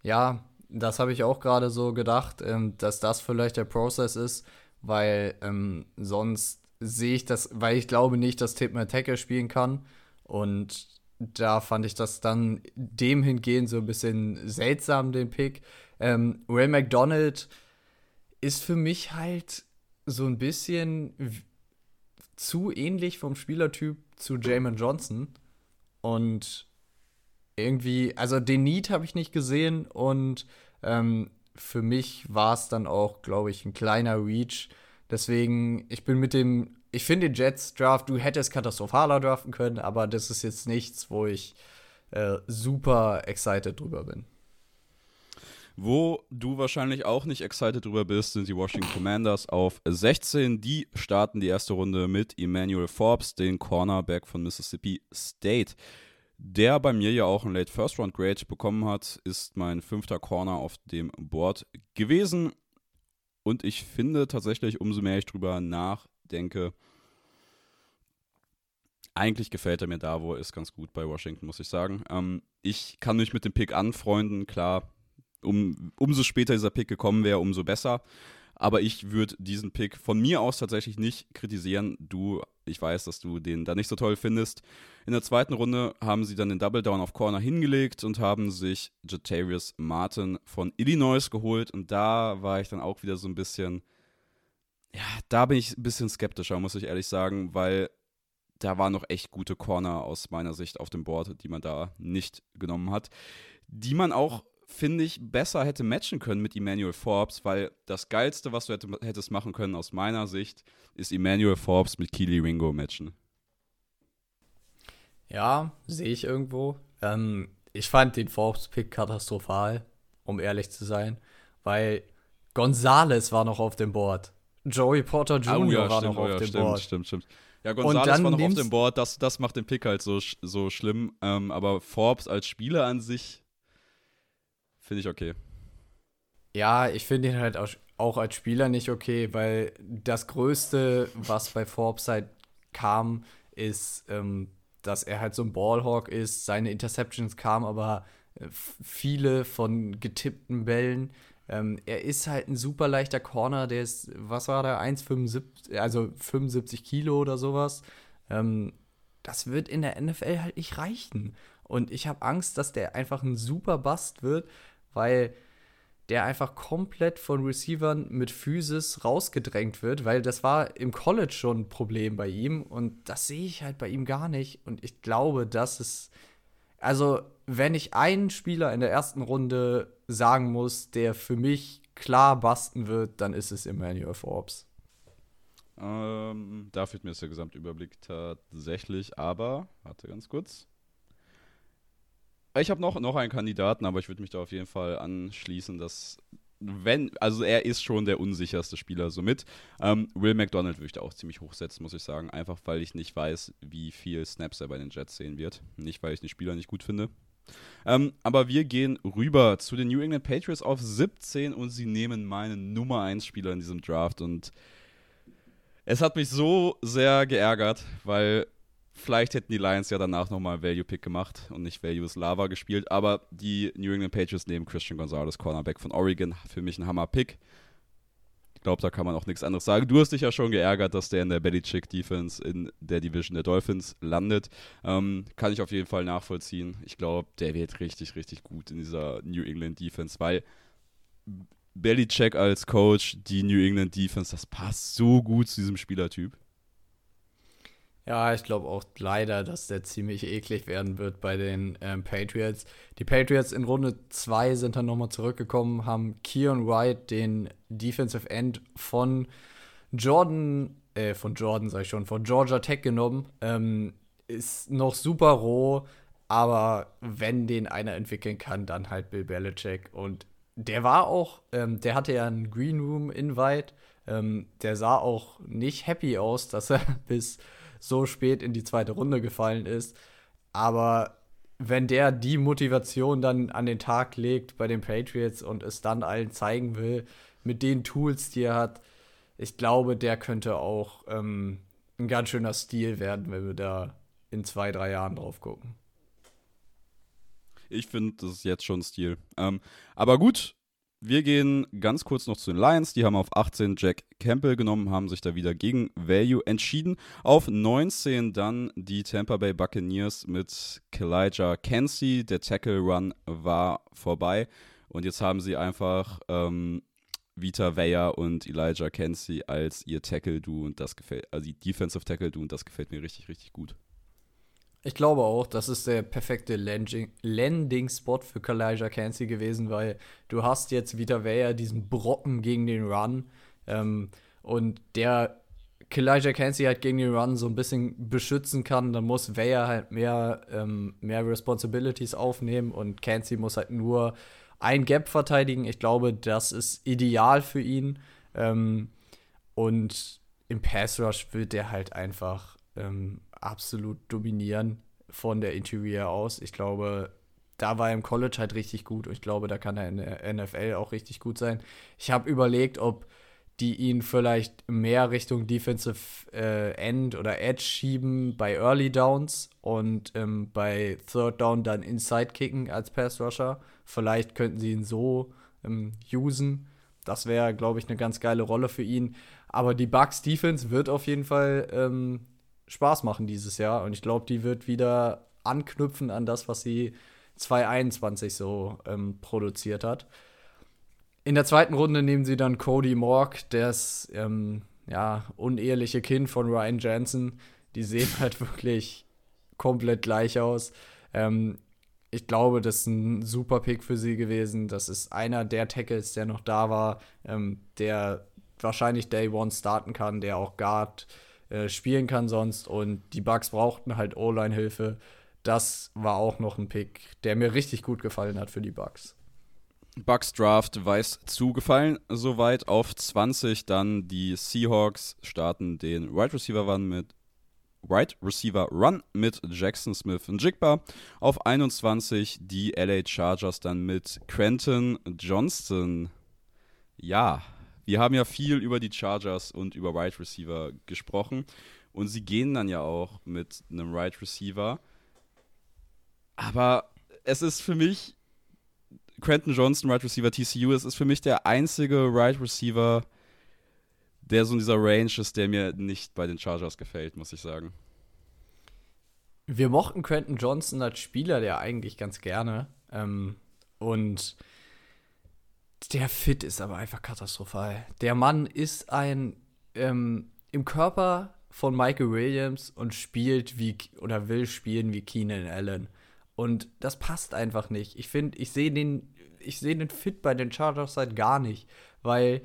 Ja, das habe ich auch gerade so gedacht, ähm, dass das vielleicht der Prozess ist, weil ähm, sonst sehe ich das, weil ich glaube nicht, dass Tipman Tackle spielen kann. Und da fand ich das dann dem hingehend so ein bisschen seltsam, den Pick. Ähm, Ray McDonald ist für mich halt so ein bisschen zu ähnlich vom Spielertyp zu Jamin Johnson. Und irgendwie, also den Need habe ich nicht gesehen und ähm, für mich war es dann auch, glaube ich, ein kleiner Reach. Deswegen, ich bin mit dem, ich finde den Jets Draft, du hättest katastrophaler draften können, aber das ist jetzt nichts, wo ich äh, super excited drüber bin. Wo du wahrscheinlich auch nicht excited drüber bist, sind die Washington Commanders auf 16. Die starten die erste Runde mit Emmanuel Forbes, den Cornerback von Mississippi State der bei mir ja auch ein Late First Round Grade bekommen hat, ist mein fünfter Corner auf dem Board gewesen. Und ich finde tatsächlich, umso mehr ich drüber nachdenke, eigentlich gefällt er mir da, wo er ist, ganz gut bei Washington, muss ich sagen. Ähm, ich kann mich mit dem Pick anfreunden, klar. Um, umso später dieser Pick gekommen wäre, umso besser. Aber ich würde diesen Pick von mir aus tatsächlich nicht kritisieren. Du, ich weiß, dass du den da nicht so toll findest. In der zweiten Runde haben sie dann den Double Down auf Corner hingelegt und haben sich Jatavius Martin von Illinois geholt. Und da war ich dann auch wieder so ein bisschen, ja, da bin ich ein bisschen skeptischer, muss ich ehrlich sagen, weil da waren noch echt gute Corner aus meiner Sicht auf dem Board, die man da nicht genommen hat. Die man auch finde ich, besser hätte matchen können mit Emmanuel Forbes, weil das Geilste, was du hätte, hättest machen können aus meiner Sicht, ist Emmanuel Forbes mit Keely Ringo matchen. Ja, sehe ich irgendwo. Ähm, ich fand den Forbes-Pick katastrophal, um ehrlich zu sein, weil Gonzales war noch auf dem Board. Joey Porter Jr. Oh ja, war stimmt, noch oh auf ja, dem stimmt, Board. Stimmt, stimmt, Ja, Gonzales war noch auf dem Board, das, das macht den Pick halt so, so schlimm. Ähm, aber Forbes als Spieler an sich Finde ich okay. Ja, ich finde ihn halt auch als Spieler nicht okay, weil das Größte, was bei Forbes halt kam, ist, ähm, dass er halt so ein Ballhawk ist. Seine Interceptions kamen aber äh, viele von getippten Bällen. Ähm, er ist halt ein super leichter Corner, der ist, was war der, 1,75, also 75 Kilo oder sowas. Ähm, das wird in der NFL halt nicht reichen. Und ich habe Angst, dass der einfach ein super Bust wird, weil der einfach komplett von Receivern mit Physis rausgedrängt wird, weil das war im College schon ein Problem bei ihm und das sehe ich halt bei ihm gar nicht. Und ich glaube, dass es, also wenn ich einen Spieler in der ersten Runde sagen muss, der für mich klar basten wird, dann ist es Emmanuel Forbes. Ähm, da fehlt mir jetzt der Gesamtüberblick tatsächlich, aber, warte ganz kurz. Ich habe noch, noch einen Kandidaten, aber ich würde mich da auf jeden Fall anschließen, dass wenn, also er ist schon der unsicherste Spieler somit. Ähm, Will McDonald würde ich da auch ziemlich hochsetzen, muss ich sagen. Einfach weil ich nicht weiß, wie viel Snaps er bei den Jets sehen wird. Nicht, weil ich den Spieler nicht gut finde. Ähm, aber wir gehen rüber zu den New England Patriots auf 17 und sie nehmen meinen Nummer 1 Spieler in diesem Draft. Und es hat mich so sehr geärgert, weil Vielleicht hätten die Lions ja danach nochmal Value Pick gemacht und nicht Value is Lava gespielt. Aber die New England Patriots nehmen Christian Gonzalez, Cornerback von Oregon. Für mich ein Hammer-Pick. Ich glaube, da kann man auch nichts anderes sagen. Du hast dich ja schon geärgert, dass der in der Belichick-Defense in der Division der Dolphins landet. Ähm, kann ich auf jeden Fall nachvollziehen. Ich glaube, der wird richtig, richtig gut in dieser New England Defense, weil Belichick als Coach, die New England Defense, das passt so gut zu diesem Spielertyp. Ja, ich glaube auch leider, dass der ziemlich eklig werden wird bei den ähm, Patriots. Die Patriots in Runde 2 sind dann nochmal zurückgekommen, haben Keon Wright, den Defensive End von Jordan, äh, von Jordan sag ich schon, von Georgia Tech genommen. Ähm, ist noch super roh, aber wenn den einer entwickeln kann, dann halt Bill Belichick. Und der war auch, ähm, der hatte ja einen Green Room Invite. Ähm, der sah auch nicht happy aus, dass er bis so spät in die zweite Runde gefallen ist. Aber wenn der die Motivation dann an den Tag legt bei den Patriots und es dann allen zeigen will, mit den Tools, die er hat, ich glaube, der könnte auch ähm, ein ganz schöner Stil werden, wenn wir da in zwei, drei Jahren drauf gucken. Ich finde, das ist jetzt schon Stil. Ähm, aber gut, wir gehen ganz kurz noch zu den Lions. Die haben auf 18 Jack Campbell genommen, haben sich da wieder gegen Value entschieden. Auf 19 dann die Tampa Bay Buccaneers mit Kalijah Kensey. Der Tackle Run war vorbei. Und jetzt haben sie einfach ähm, Vita Weyer und Elijah Kensey als ihr Tackle-Do und das gefällt, also die Defensive Tackle-Do und das gefällt mir richtig, richtig gut. Ich glaube auch, das ist der perfekte Landing-Spot für Kalijah Cansey gewesen, weil du hast jetzt wieder Weyer diesen Brocken gegen den Run ähm, und der Kalijah Cansey halt gegen den Run so ein bisschen beschützen kann, dann muss Weyer halt mehr, ähm, mehr Responsibilities aufnehmen und Cansey muss halt nur ein Gap verteidigen. Ich glaube, das ist ideal für ihn. Ähm, und im Pass Rush wird er halt einfach ähm, absolut dominieren von der Interior aus. Ich glaube, da war er im College halt richtig gut und ich glaube, da kann er in der NFL auch richtig gut sein. Ich habe überlegt, ob die ihn vielleicht mehr Richtung Defensive äh, End oder Edge schieben bei Early Downs und ähm, bei Third Down dann Inside kicken als Pass Rusher. Vielleicht könnten sie ihn so ähm, usen. Das wäre, glaube ich, eine ganz geile Rolle für ihn. Aber die Bucks Defense wird auf jeden Fall ähm, Spaß machen dieses Jahr. Und ich glaube, die wird wieder anknüpfen an das, was sie 2021 so ähm, produziert hat. In der zweiten Runde nehmen sie dann Cody Morg, das ähm, ja, uneheliche Kind von Ryan Jansen. Die sehen halt wirklich komplett gleich aus. Ähm, ich glaube, das ist ein super Pick für sie gewesen. Das ist einer der Tackles, der noch da war, ähm, der wahrscheinlich Day One starten kann, der auch Guard äh, spielen kann sonst. Und die Bugs brauchten halt O-Line-Hilfe. Das war auch noch ein Pick, der mir richtig gut gefallen hat für die Bugs. Bucks Draft weiß zugefallen, soweit auf 20 dann die Seahawks starten den Wide Receiver Run mit Wide Receiver Run mit Jackson Smith und Jigba. Auf 21 die LA Chargers dann mit Quentin Johnston. Ja, wir haben ja viel über die Chargers und über Wide Receiver gesprochen. Und sie gehen dann ja auch mit einem Wide Receiver. Aber es ist für mich, Quentin Johnson, Wide Receiver TCU, es ist für mich der einzige Wide Receiver, der so in dieser Range ist, der mir nicht bei den Chargers gefällt, muss ich sagen. Wir mochten Quentin Johnson als Spieler, der eigentlich ganz gerne. Ähm, und der Fit ist aber einfach katastrophal. Der Mann ist ein ähm, im Körper von Michael Williams und spielt wie oder will spielen wie Keenan Allen. Und das passt einfach nicht. Ich finde, ich sehe den, ich sehe den Fit bei den Chargers halt gar nicht, weil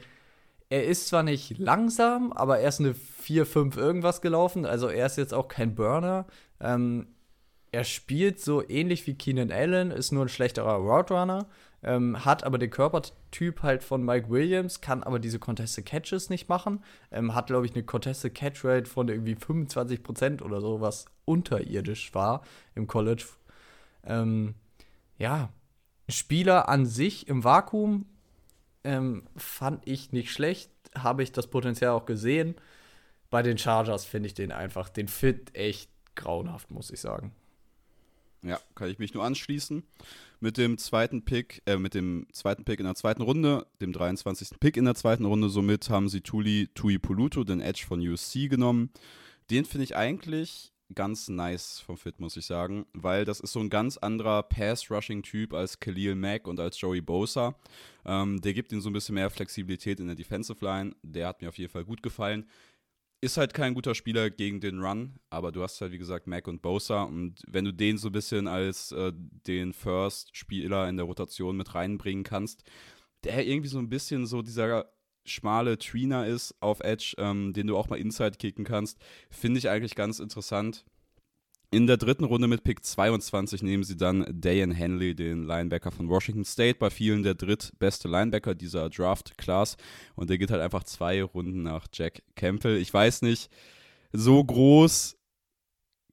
er ist zwar nicht langsam, aber er ist eine 4-5 irgendwas gelaufen. Also er ist jetzt auch kein Burner. Ähm, er spielt so ähnlich wie Keenan Allen, ist nur ein schlechterer Roadrunner ähm, hat aber den Körpertyp halt von Mike Williams, kann aber diese Contested Catches nicht machen. Ähm, hat, glaube ich, eine Contested Catch Rate von irgendwie 25% oder so, was unterirdisch war im College. Ähm, ja, Spieler an sich im Vakuum ähm, fand ich nicht schlecht, habe ich das Potenzial auch gesehen. Bei den Chargers finde ich den einfach, den Fit echt grauenhaft, muss ich sagen. Ja, kann ich mich nur anschließen. Mit dem zweiten Pick, äh, mit dem zweiten Pick in der zweiten Runde, dem 23. Pick in der zweiten Runde, somit haben sie Tuli Tui Puluto, den Edge von USC, genommen. Den finde ich eigentlich ganz nice vom Fit, muss ich sagen, weil das ist so ein ganz anderer Pass-Rushing-Typ als Khalil Mack und als Joey Bosa. Ähm, der gibt ihm so ein bisschen mehr Flexibilität in der Defensive Line. Der hat mir auf jeden Fall gut gefallen. Ist halt kein guter Spieler gegen den Run, aber du hast halt, wie gesagt, Mac und Bosa. Und wenn du den so ein bisschen als äh, den First-Spieler in der Rotation mit reinbringen kannst, der irgendwie so ein bisschen so dieser schmale Tweener ist auf Edge, ähm, den du auch mal Inside kicken kannst, finde ich eigentlich ganz interessant. In der dritten Runde mit Pick 22 nehmen sie dann Dayan Henley, den Linebacker von Washington State, bei vielen der drittbeste Linebacker dieser Draft-Class. Und der geht halt einfach zwei Runden nach Jack Campbell. Ich weiß nicht, so groß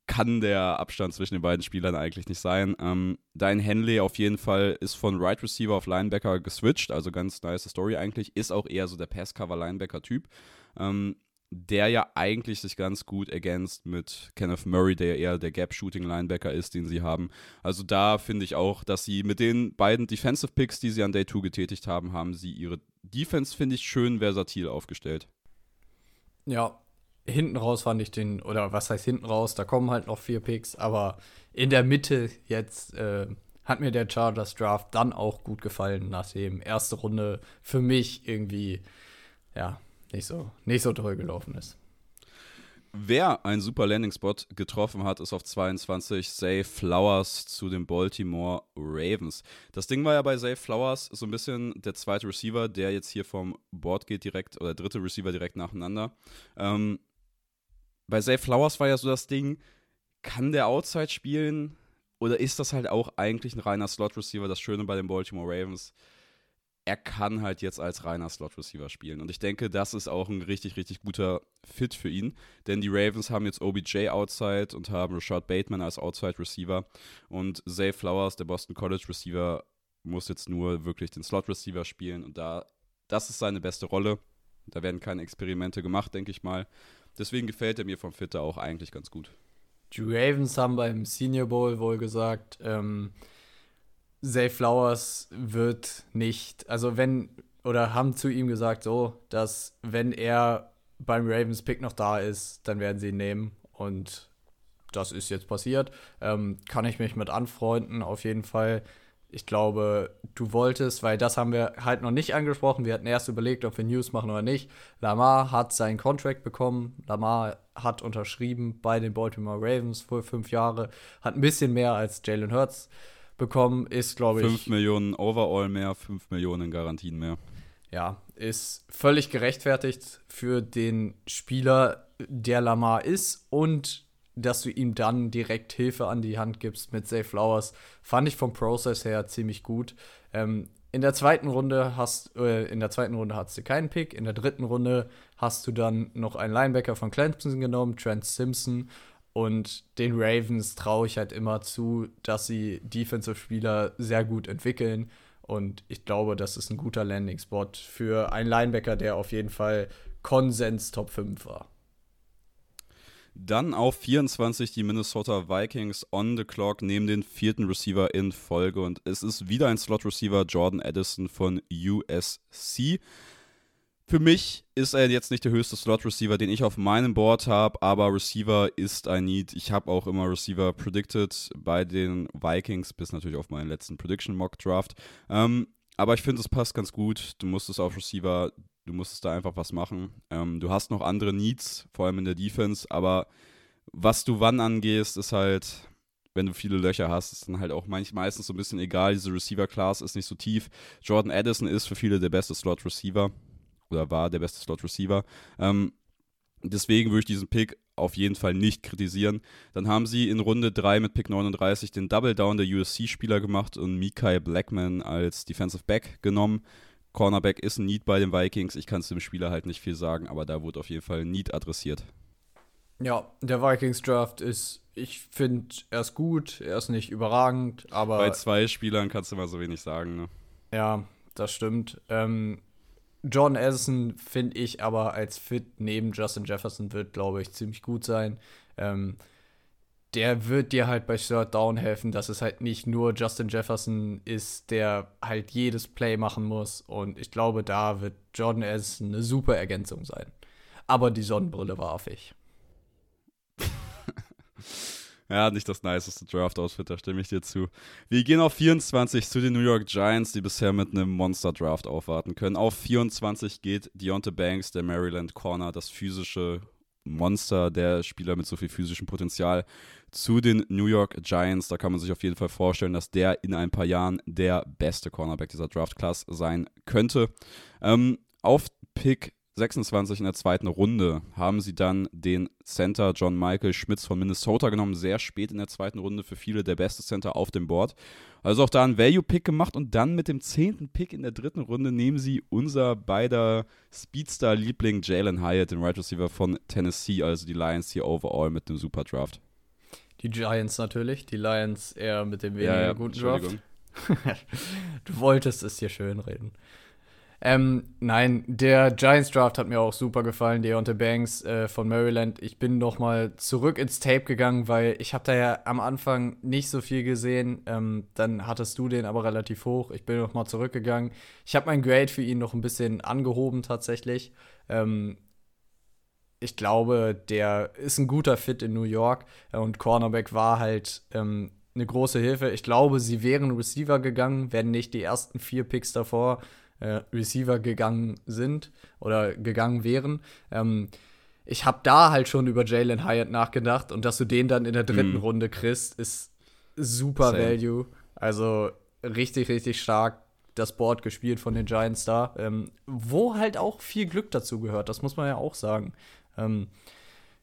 kann der Abstand zwischen den beiden Spielern eigentlich nicht sein. Ähm, Dein Henley auf jeden Fall ist von Right Receiver auf Linebacker geswitcht, also ganz nice Story eigentlich. Ist auch eher so der Pass-Cover-Linebacker-Typ. Ähm, der ja eigentlich sich ganz gut ergänzt mit Kenneth Murray, der eher der Gap-Shooting-Linebacker ist, den sie haben. Also da finde ich auch, dass sie mit den beiden Defensive Picks, die sie an Day 2 getätigt haben, haben sie ihre Defense, finde ich, schön versatil aufgestellt. Ja, hinten raus fand ich den, oder was heißt hinten raus, da kommen halt noch vier Picks, aber in der Mitte jetzt äh, hat mir der Chargers Draft dann auch gut gefallen, nachdem erste Runde für mich irgendwie, ja, nicht so, nicht so toll gelaufen ist. Wer einen super Landing-Spot getroffen hat, ist auf 22 Zay Flowers zu den Baltimore Ravens. Das Ding war ja bei Zay Flowers so ein bisschen der zweite Receiver, der jetzt hier vom Board geht direkt, oder dritte Receiver direkt nacheinander. Ähm, bei Zay Flowers war ja so das Ding, kann der Outside spielen oder ist das halt auch eigentlich ein reiner Slot-Receiver? Das Schöne bei den Baltimore Ravens er kann halt jetzt als reiner Slot-Receiver spielen. Und ich denke, das ist auch ein richtig, richtig guter Fit für ihn. Denn die Ravens haben jetzt OBJ outside und haben Rashad Bateman als Outside-Receiver. Und Zay Flowers, der Boston College-Receiver, muss jetzt nur wirklich den Slot-Receiver spielen. Und da, das ist seine beste Rolle. Da werden keine Experimente gemacht, denke ich mal. Deswegen gefällt er mir vom Fitter auch eigentlich ganz gut. Die Ravens haben beim Senior Bowl wohl gesagt, ähm, Zay Flowers wird nicht, also wenn, oder haben zu ihm gesagt so, dass wenn er beim Ravens Pick noch da ist, dann werden sie ihn nehmen und das ist jetzt passiert. Ähm, kann ich mich mit anfreunden, auf jeden Fall. Ich glaube, du wolltest, weil das haben wir halt noch nicht angesprochen. Wir hatten erst überlegt, ob wir News machen oder nicht. Lamar hat seinen Contract bekommen. Lamar hat unterschrieben bei den Baltimore Ravens für fünf Jahre. Hat ein bisschen mehr als Jalen Hurts bekommen, ist, glaube ich. 5 Millionen Overall mehr, 5 Millionen Garantien mehr. Ja, ist völlig gerechtfertigt für den Spieler, der Lamar ist und dass du ihm dann direkt Hilfe an die Hand gibst mit Safe Flowers, fand ich vom Prozess her ziemlich gut. Ähm, in der zweiten Runde hast äh, in der zweiten Runde hast du keinen Pick, in der dritten Runde hast du dann noch einen Linebacker von Clemson genommen, Trent Simpson und den Ravens traue ich halt immer zu, dass sie Defensive-Spieler sehr gut entwickeln. Und ich glaube, das ist ein guter Landing-Spot für einen Linebacker, der auf jeden Fall Konsens Top 5 war. Dann auf 24 die Minnesota Vikings on the clock neben den vierten Receiver in Folge. Und es ist wieder ein Slot-Receiver, Jordan Addison von USC. Für mich ist er jetzt nicht der höchste Slot-Receiver, den ich auf meinem Board habe, aber Receiver ist ein Need. Ich habe auch immer Receiver predicted bei den Vikings, bis natürlich auf meinen letzten Prediction-Mock-Draft. Ähm, aber ich finde, es passt ganz gut. Du musstest auf Receiver, du musstest da einfach was machen. Ähm, du hast noch andere Needs, vor allem in der Defense, aber was du wann angehst, ist halt, wenn du viele Löcher hast, ist dann halt auch meistens so ein bisschen egal. Diese Receiver-Class ist nicht so tief. Jordan Addison ist für viele der beste Slot-Receiver oder war der beste Slot Receiver. Ähm, deswegen würde ich diesen Pick auf jeden Fall nicht kritisieren. Dann haben sie in Runde 3 mit Pick 39 den Double Down der USC-Spieler gemacht und Mikai Blackman als Defensive Back genommen. Cornerback ist ein Need bei den Vikings. Ich kann zu dem Spieler halt nicht viel sagen, aber da wurde auf jeden Fall ein Need adressiert. Ja, der Vikings Draft ist, ich finde, er ist gut, er ist nicht überragend, aber. Bei zwei Spielern kannst du mal so wenig sagen, ne? Ja, das stimmt. Ähm, John Addison finde ich aber als Fit neben Justin Jefferson wird, glaube ich, ziemlich gut sein. Ähm, der wird dir halt bei Third Down helfen, dass es halt nicht nur Justin Jefferson ist, der halt jedes Play machen muss. Und ich glaube, da wird Jordan Addison eine super Ergänzung sein. Aber die Sonnenbrille warf ich. Ja, nicht das niceste Draft-Outfit, da stimme ich dir zu. Wir gehen auf 24 zu den New York Giants, die bisher mit einem Monster-Draft aufwarten können. Auf 24 geht Deontay Banks, der Maryland Corner, das physische Monster, der Spieler mit so viel physischem Potenzial, zu den New York Giants. Da kann man sich auf jeden Fall vorstellen, dass der in ein paar Jahren der beste Cornerback dieser Draft-Class sein könnte. Ähm, auf Pick 26 in der zweiten Runde haben sie dann den Center John Michael Schmitz von Minnesota genommen, sehr spät in der zweiten Runde für viele der beste Center auf dem Board. Also auch da ein Value-Pick gemacht und dann mit dem zehnten Pick in der dritten Runde nehmen sie unser beider Speedstar-Liebling Jalen Hyatt, den Wide right Receiver von Tennessee, also die Lions hier overall mit dem Super Draft. Die Giants natürlich, die Lions eher mit dem weniger ja, ja, guten Draft. du wolltest es hier schön reden. Ähm, nein, der Giants Draft hat mir auch super gefallen, Deontay Banks äh, von Maryland. Ich bin noch mal zurück ins Tape gegangen, weil ich habe da ja am Anfang nicht so viel gesehen. Ähm, dann hattest du den aber relativ hoch. Ich bin noch mal zurückgegangen. Ich habe mein Grade für ihn noch ein bisschen angehoben tatsächlich. Ähm, ich glaube, der ist ein guter Fit in New York äh, und Cornerback war halt ähm, eine große Hilfe. Ich glaube, sie wären Receiver gegangen, wenn nicht die ersten vier Picks davor äh, Receiver gegangen sind oder gegangen wären. Ähm, ich habe da halt schon über Jalen Hyatt nachgedacht und dass du den dann in der dritten mm. Runde kriegst, ist super Same. Value. Also richtig, richtig stark das Board gespielt von den Giants da, ähm, wo halt auch viel Glück dazu gehört, das muss man ja auch sagen. Ähm,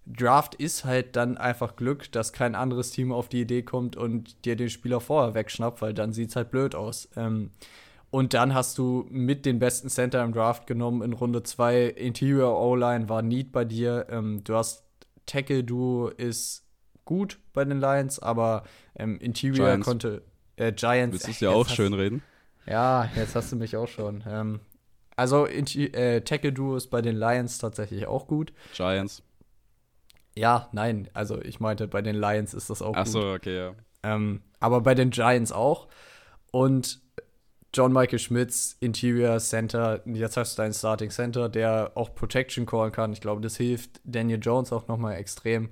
Draft ist halt dann einfach Glück, dass kein anderes Team auf die Idee kommt und dir den Spieler vorher wegschnappt, weil dann sieht es halt blöd aus. Ähm, und dann hast du mit den besten Center im Draft genommen in Runde 2. Interior O-Line war Need bei dir. Ähm, du hast Tackle Duo ist gut bei den Lions, aber ähm, Interior Giants. konnte äh, Giants. Willst du es ja auch schön reden? Ja, jetzt hast du mich auch schon. Ähm, also äh, Tackle Duo ist bei den Lions tatsächlich auch gut. Giants. Ja, nein, also ich meinte, bei den Lions ist das auch Ach gut. Ach so, okay, ja. Ähm, aber bei den Giants auch. Und John Michael Schmitz, Interior Center, jetzt hast du deinen Starting Center, der auch Protection callen kann. Ich glaube, das hilft Daniel Jones auch nochmal extrem.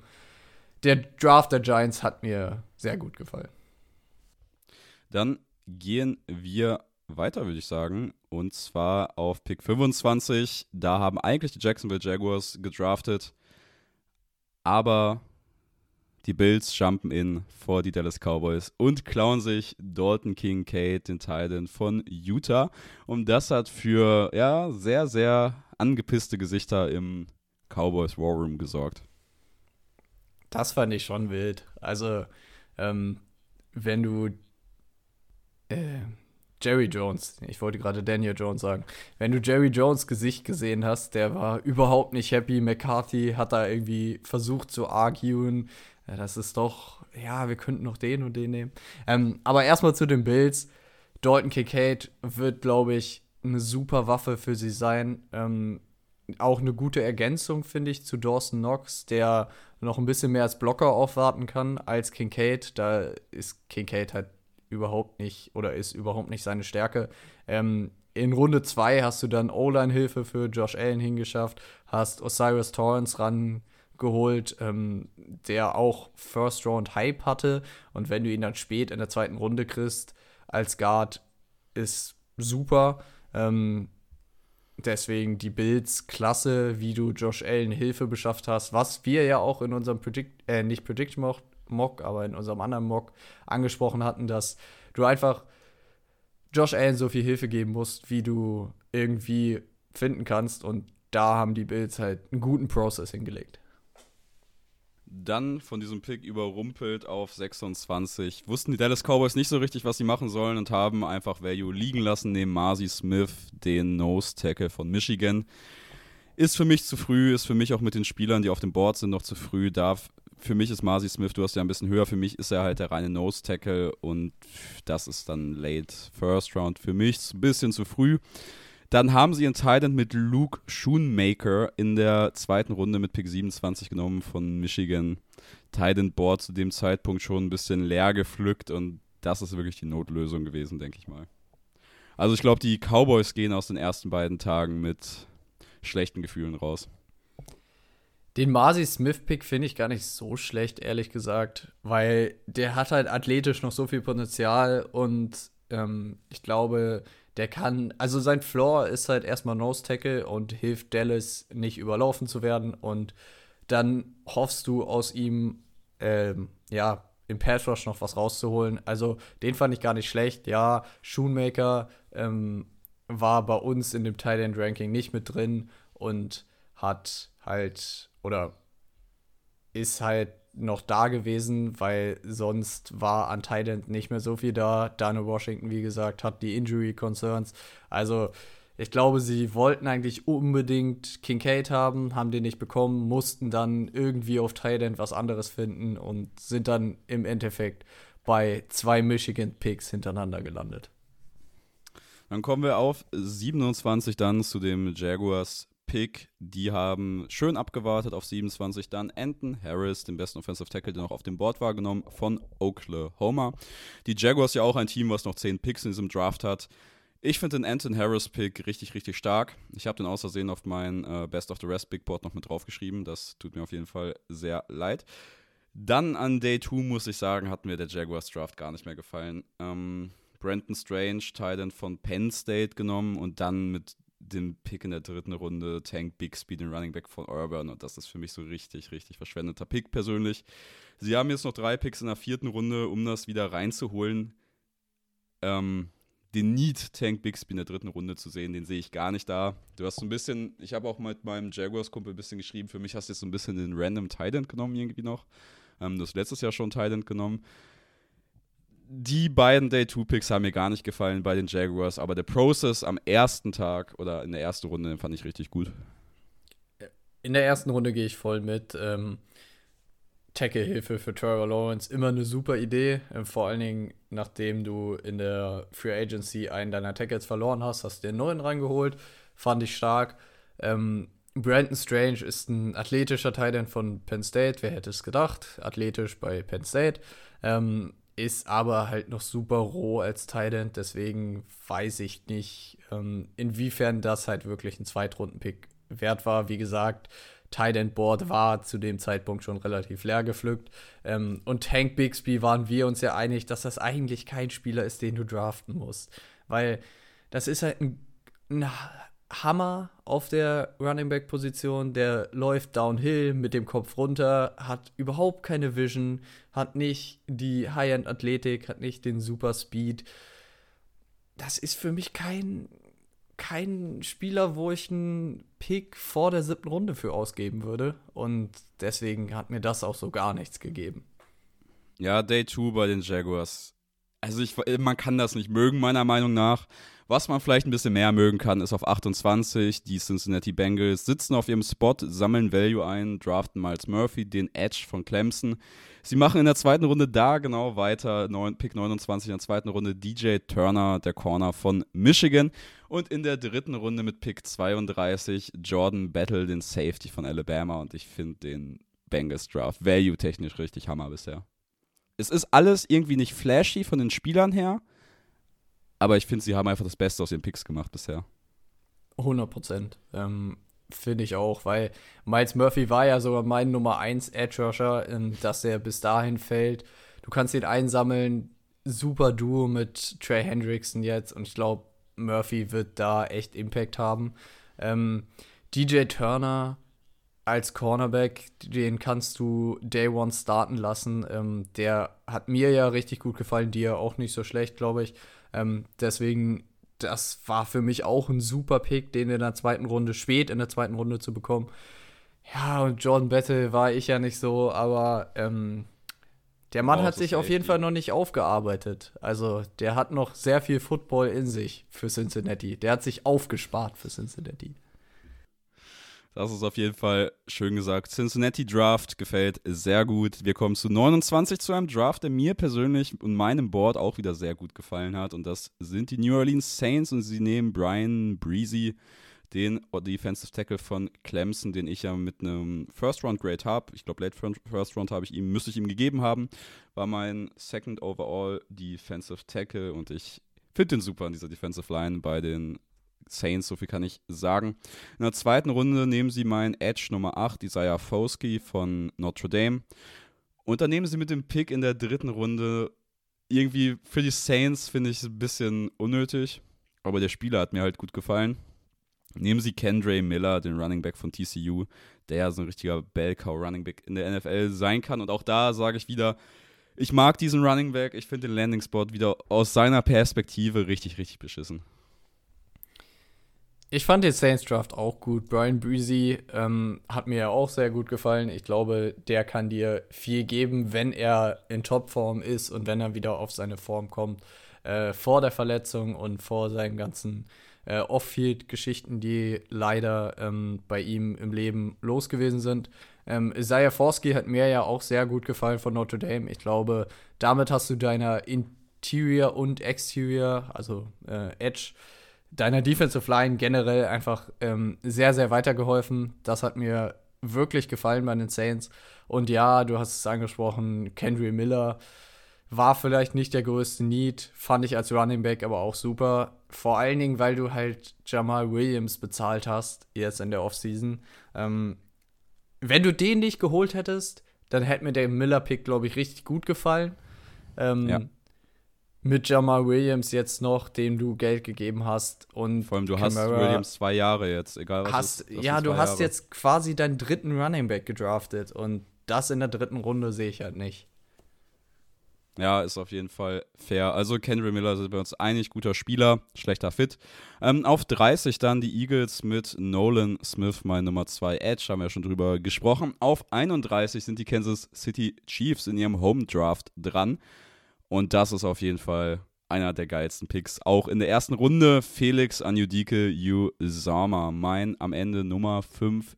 Der Draft der Giants hat mir sehr gut gefallen. Dann gehen wir weiter, würde ich sagen. Und zwar auf Pick 25. Da haben eigentlich die Jacksonville Jaguars gedraftet. Aber die Bills jumpen in vor die Dallas Cowboys und klauen sich Dalton King Kate, den Titan von Utah. Und das hat für ja, sehr, sehr angepisste Gesichter im Cowboys War Room gesorgt. Das fand ich schon wild. Also, ähm, wenn du äh, Jerry Jones, ich wollte gerade Daniel Jones sagen, wenn du Jerry Jones Gesicht gesehen hast, der war überhaupt nicht happy. McCarthy hat da irgendwie versucht zu arguen, ja, das ist doch, ja, wir könnten noch den und den nehmen. Ähm, aber erstmal zu den Bills. Dalton Kincaid wird, glaube ich, eine super Waffe für sie sein. Ähm, auch eine gute Ergänzung, finde ich, zu Dawson Knox, der noch ein bisschen mehr als Blocker aufwarten kann als Kincaid. Da ist Kincaid halt überhaupt nicht oder ist überhaupt nicht seine Stärke. Ähm, in Runde 2 hast du dann O-Line-Hilfe für Josh Allen hingeschafft, hast Osiris Torrance ran geholt, ähm, der auch First Round Hype hatte. Und wenn du ihn dann spät in der zweiten Runde kriegst als Guard, ist super. Ähm, deswegen die Bills klasse, wie du Josh Allen Hilfe beschafft hast, was wir ja auch in unserem Predict, äh, nicht Predict Mock, Mock, aber in unserem anderen Mock angesprochen hatten, dass du einfach Josh Allen so viel Hilfe geben musst, wie du irgendwie finden kannst. Und da haben die Bills halt einen guten Process hingelegt dann von diesem Pick überrumpelt auf 26. Wussten die Dallas Cowboys nicht so richtig, was sie machen sollen und haben einfach Value liegen lassen, neben Marcy Smith, den Nose Tackle von Michigan. Ist für mich zu früh, ist für mich auch mit den Spielern, die auf dem Board sind, noch zu früh. Darf, für mich ist Marcy Smith, du hast ja ein bisschen höher, für mich ist er halt der reine Nose Tackle und das ist dann late First Round für mich. Ein bisschen zu früh. Dann haben sie entscheidend mit Luke Schoonmaker in der zweiten Runde mit Pick 27 genommen von Michigan. Titan Board zu dem Zeitpunkt schon ein bisschen leer gepflückt und das ist wirklich die Notlösung gewesen, denke ich mal. Also ich glaube, die Cowboys gehen aus den ersten beiden Tagen mit schlechten Gefühlen raus. Den Marcy Smith-Pick finde ich gar nicht so schlecht, ehrlich gesagt, weil der hat halt athletisch noch so viel Potenzial und ähm, ich glaube, der kann, also sein Floor ist halt erstmal Nose Tackle und hilft Dallas nicht überlaufen zu werden und dann hoffst du aus ihm, ähm, ja, im Pass Rush noch was rauszuholen. Also den fand ich gar nicht schlecht. Ja, Shoemaker ähm, war bei uns in dem Tight End Ranking nicht mit drin und hat halt oder ist halt noch da gewesen, weil sonst war an Thailand nicht mehr so viel da. Daniel Washington, wie gesagt, hat die Injury Concerns. Also ich glaube, sie wollten eigentlich unbedingt Kincaid haben, haben den nicht bekommen, mussten dann irgendwie auf Thailand was anderes finden und sind dann im Endeffekt bei zwei Michigan Picks hintereinander gelandet. Dann kommen wir auf 27 dann zu dem Jaguars Pick. Die haben schön abgewartet auf 27. Dann Anton Harris, den besten Offensive Tackle, der noch auf dem Board war, genommen von Oklahoma. Die Jaguars ja auch ein Team, was noch 10 Picks in diesem Draft hat. Ich finde den Anton Harris Pick richtig, richtig stark. Ich habe den außersehen auf mein äh, Best of the Rest Big Board noch mit draufgeschrieben. Das tut mir auf jeden Fall sehr leid. Dann an Day 2 muss ich sagen, hat mir der Jaguars Draft gar nicht mehr gefallen. Ähm, Brandon Strange, Titan von Penn State genommen und dann mit dem Pick in der dritten Runde Tank Bixby, den Running Back von Urban. Und das ist für mich so richtig, richtig verschwendeter Pick persönlich. Sie haben jetzt noch drei Picks in der vierten Runde, um das wieder reinzuholen. Ähm, den Need Tank Bixby in der dritten Runde zu sehen, den sehe ich gar nicht da. Du hast so ein bisschen, ich habe auch mit meinem Jaguars-Kumpel ein bisschen geschrieben, für mich hast du jetzt so ein bisschen den Random Titan genommen irgendwie noch. Ähm, du hast letztes Jahr schon Titan genommen. Die beiden Day-2-Picks haben mir gar nicht gefallen bei den Jaguars, aber der Process am ersten Tag oder in der ersten Runde fand ich richtig gut. In der ersten Runde gehe ich voll mit. Ähm, Tackle-Hilfe für Trevor Lawrence immer eine super Idee. Ähm, vor allen Dingen, nachdem du in der Free Agency einen deiner Tackles verloren hast, hast du den neuen reingeholt. Fand ich stark. Ähm, Brandon Strange ist ein athletischer Teil von Penn State. Wer hätte es gedacht? Athletisch bei Penn State. Ähm, ist aber halt noch super roh als Titan. Deswegen weiß ich nicht, ähm, inwiefern das halt wirklich ein Zweitrunden-Pick wert war. Wie gesagt, Tight Board war zu dem Zeitpunkt schon relativ leer gepflückt. Ähm, und Tank Bixby waren wir uns ja einig, dass das eigentlich kein Spieler ist, den du draften musst. Weil das ist halt ein, ein Hammer auf der Running Back Position, der läuft downhill mit dem Kopf runter, hat überhaupt keine Vision, hat nicht die High-End Athletik, hat nicht den Super Speed. Das ist für mich kein kein Spieler, wo ich einen Pick vor der siebten Runde für ausgeben würde. Und deswegen hat mir das auch so gar nichts gegeben. Ja, Day 2 bei den Jaguars. Also ich, man kann das nicht mögen, meiner Meinung nach. Was man vielleicht ein bisschen mehr mögen kann, ist auf 28. Die Cincinnati Bengals sitzen auf ihrem Spot, sammeln Value ein, draften Miles Murphy, den Edge von Clemson. Sie machen in der zweiten Runde da genau weiter. Pick 29 in der zweiten Runde DJ Turner, der Corner von Michigan. Und in der dritten Runde mit Pick 32 Jordan Battle, den Safety von Alabama. Und ich finde den Bengals Draft value-technisch richtig Hammer bisher. Es ist alles irgendwie nicht flashy von den Spielern her aber ich finde, sie haben einfach das Beste aus ihren Picks gemacht bisher. 100 Prozent. Ähm, finde ich auch, weil Miles Murphy war ja sogar mein Nummer 1 Edge Rusher, ähm, dass er bis dahin fällt. Du kannst ihn einsammeln. Super Duo mit Trey Hendrickson jetzt und ich glaube, Murphy wird da echt Impact haben. Ähm, DJ Turner als Cornerback, den kannst du Day One starten lassen. Ähm, der hat mir ja richtig gut gefallen, dir auch nicht so schlecht, glaube ich. Ähm, deswegen, das war für mich auch ein super Pick, den in der zweiten Runde, spät in der zweiten Runde zu bekommen. Ja, und Jordan Battle war ich ja nicht so, aber ähm, der Mann oh, hat sich auf jeden Fall noch nicht aufgearbeitet. Also, der hat noch sehr viel Football in sich für Cincinnati. Der hat sich aufgespart für Cincinnati. Das ist auf jeden Fall schön gesagt. Cincinnati Draft gefällt sehr gut. Wir kommen zu 29 zu einem Draft, der mir persönlich und meinem Board auch wieder sehr gut gefallen hat. Und das sind die New Orleans Saints und sie nehmen Brian Breezy, den Defensive Tackle von Clemson, den ich ja mit einem First Round Grade habe. Ich glaube, Late First Round habe ich ihm, müsste ich ihm gegeben haben. War mein Second Overall Defensive Tackle und ich finde den super in dieser Defensive Line bei den Saints, so viel kann ich sagen. In der zweiten Runde nehmen sie meinen Edge Nummer 8, Isaiah Foskey von Notre Dame. Und dann nehmen sie mit dem Pick in der dritten Runde irgendwie für die Saints finde ich ein bisschen unnötig, aber der Spieler hat mir halt gut gefallen. Nehmen Sie Kendra Miller, den Running Back von TCU, der ja so ein richtiger Bellcow Running Back in der NFL sein kann. Und auch da sage ich wieder, ich mag diesen Running Back. Ich finde den Landing Spot wieder aus seiner Perspektive richtig, richtig beschissen. Ich fand den Saints Draft auch gut. Brian Breezy ähm, hat mir ja auch sehr gut gefallen. Ich glaube, der kann dir viel geben, wenn er in Topform ist und wenn er wieder auf seine Form kommt. Äh, vor der Verletzung und vor seinen ganzen äh, Off-Field-Geschichten, die leider ähm, bei ihm im Leben los gewesen sind. Ähm, Isaiah Forsky hat mir ja auch sehr gut gefallen von Notre Dame. Ich glaube, damit hast du deiner in Interior und Exterior, also äh, Edge, deiner Defensive Line generell einfach ähm, sehr, sehr weitergeholfen. Das hat mir wirklich gefallen bei den Saints. Und ja, du hast es angesprochen, Kendry Miller war vielleicht nicht der größte Need, fand ich als Running Back aber auch super. Vor allen Dingen, weil du halt Jamal Williams bezahlt hast, jetzt in der Offseason. Ähm, wenn du den nicht geholt hättest, dann hätte mir der Miller-Pick, glaube ich, richtig gut gefallen. Ähm, ja. Mit Jamal Williams jetzt noch, dem du Geld gegeben hast. Und Vor allem, du Camara hast Williams zwei Jahre jetzt, egal was. Hast, ist, ja, du hast Jahre. jetzt quasi deinen dritten Running Back gedraftet. Und das in der dritten Runde sehe ich halt nicht. Ja, ist auf jeden Fall fair. Also Kendrick Miller sind bei uns einig, guter Spieler, schlechter Fit. Ähm, auf 30 dann die Eagles mit Nolan Smith, mein Nummer 2 Edge, haben wir ja schon drüber gesprochen. Auf 31 sind die Kansas City Chiefs in ihrem Home Draft dran. Und das ist auf jeden Fall einer der geilsten Picks. Auch in der ersten Runde Felix Anjudike Usama, mein am Ende Nummer 5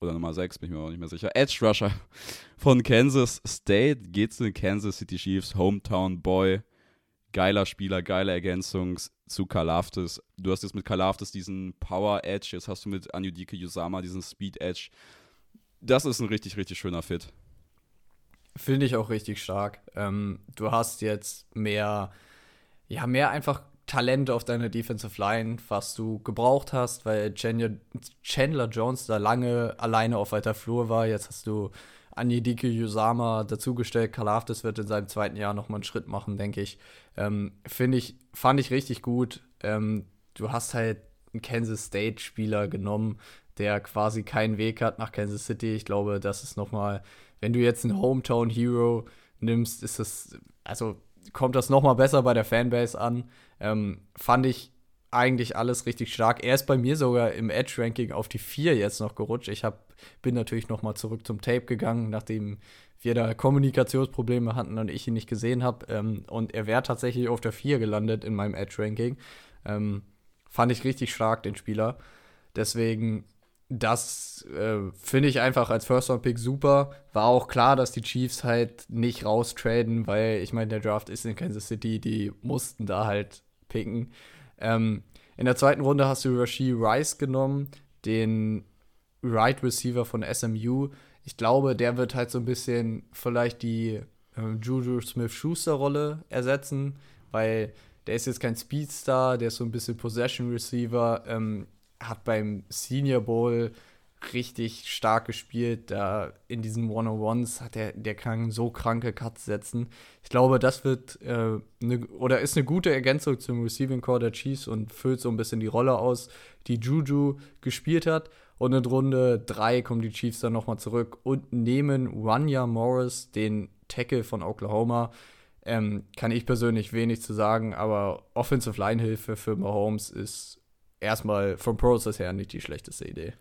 oder Nummer 6, bin ich mir auch nicht mehr sicher. Edge Rusher von Kansas State geht zu den Kansas City Chiefs, Hometown Boy. Geiler Spieler, geile Ergänzung zu Kalaftis. Du hast jetzt mit Kalaftis diesen Power Edge, jetzt hast du mit Anyudike Yusama diesen Speed Edge. Das ist ein richtig, richtig schöner Fit. Finde ich auch richtig stark. Ähm, du hast jetzt mehr, ja, mehr einfach Talent auf deiner Defensive Line, was du gebraucht hast, weil Chandler Jones da lange alleine auf weiter Flur war. Jetzt hast du Anyedike Yusama dazugestellt. Kalafdis wird in seinem zweiten Jahr nochmal einen Schritt machen, denke ich. Ähm, Finde ich, fand ich richtig gut. Ähm, du hast halt einen Kansas State-Spieler genommen, der quasi keinen Weg hat nach Kansas City. Ich glaube, das ist nochmal, wenn du jetzt einen Hometown Hero nimmst, ist das, also kommt das nochmal besser bei der Fanbase an. Ähm, fand ich eigentlich alles richtig stark. Er ist bei mir sogar im Edge-Ranking auf die 4 jetzt noch gerutscht. Ich hab, bin natürlich nochmal zurück zum Tape gegangen, nachdem wir da Kommunikationsprobleme hatten und ich ihn nicht gesehen habe. Ähm, und er wäre tatsächlich auf der 4 gelandet in meinem Edge-Ranking. Ähm, fand ich richtig stark, den Spieler. Deswegen, das äh, finde ich einfach als First-Round-Pick super. War auch klar, dass die Chiefs halt nicht raustraden, weil ich meine, der Draft ist in Kansas City, die mussten da halt picken. Ähm, in der zweiten Runde hast du Rashid Rice genommen, den Right Receiver von SMU. Ich glaube, der wird halt so ein bisschen vielleicht die äh, Juju Smith-Schuster-Rolle ersetzen, weil der ist jetzt kein Speedstar, der ist so ein bisschen Possession Receiver, ähm, hat beim Senior Bowl richtig stark gespielt. Da in diesen One-on-Ones hat er, der kann so kranke Cuts setzen. Ich glaube, das wird äh, ne, oder ist eine gute Ergänzung zum Receiving Core der Chiefs und füllt so ein bisschen die Rolle aus, die Juju gespielt hat. Und in Runde 3 kommen die Chiefs dann nochmal zurück und nehmen Wanya Morris, den Tackle von Oklahoma. Ähm, kann ich persönlich wenig zu sagen, aber Offensive Line Hilfe für Mahomes ist erstmal vom Prozess her nicht die schlechteste Idee.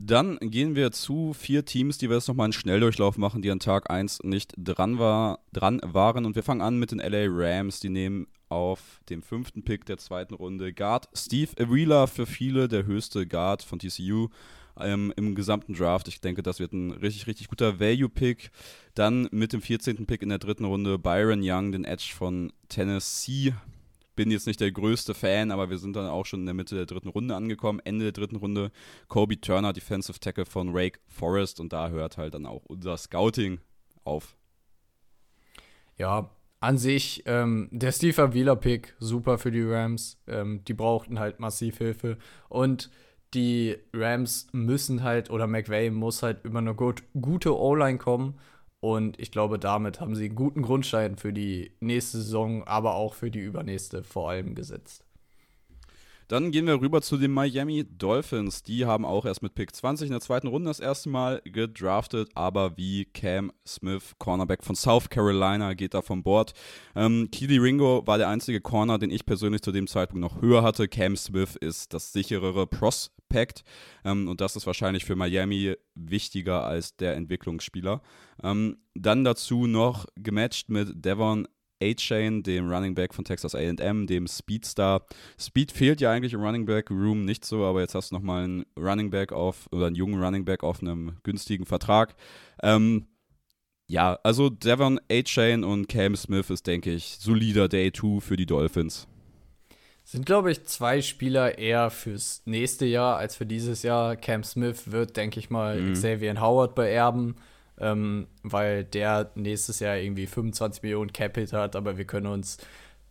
Dann gehen wir zu vier Teams, die wir jetzt nochmal einen Schnelldurchlauf machen, die an Tag 1 nicht dran, war, dran waren. Und wir fangen an mit den LA Rams. Die nehmen auf dem fünften Pick der zweiten Runde Guard Steve Avila für viele der höchste Guard von TCU ähm, im gesamten Draft. Ich denke, das wird ein richtig, richtig guter Value-Pick. Dann mit dem 14. Pick in der dritten Runde Byron Young, den Edge von Tennessee bin jetzt nicht der größte Fan, aber wir sind dann auch schon in der Mitte der dritten Runde angekommen. Ende der dritten Runde Kobe Turner, Defensive Tackle von Rake Forest und da hört halt dann auch unser Scouting auf. Ja, an sich, ähm, der Steve Avila-Pick, super für die Rams. Ähm, die brauchten halt massiv Hilfe. Und die Rams müssen halt, oder McVay muss halt über eine gut, gute O-Line kommen. Und ich glaube, damit haben sie einen guten Grundstein für die nächste Saison, aber auch für die übernächste vor allem gesetzt. Dann gehen wir rüber zu den Miami Dolphins. Die haben auch erst mit Pick 20 in der zweiten Runde das erste Mal gedraftet, aber wie Cam Smith, Cornerback von South Carolina, geht da vom Bord. Ähm, Keely Ringo war der einzige Corner, den ich persönlich zu dem Zeitpunkt noch höher hatte. Cam Smith ist das sicherere Prospect ähm, und das ist wahrscheinlich für Miami wichtiger als der Entwicklungsspieler. Ähm, dann dazu noch gematcht mit Devon A-Chain, dem Running Back von Texas AM, dem Speedstar. Speed fehlt ja eigentlich im Running Back Room nicht so, aber jetzt hast du nochmal einen Running Back auf, oder einen jungen Running Back auf einem günstigen Vertrag. Ähm, ja, also Devon A-Chain und Cam Smith ist, denke ich, solider Day 2 für die Dolphins. Sind, glaube ich, zwei Spieler eher fürs nächste Jahr als für dieses Jahr. Cam Smith wird, denke ich mal, mhm. Xavier Howard beerben, ähm, weil der nächstes Jahr irgendwie 25 Millionen Capit hat, aber wir können uns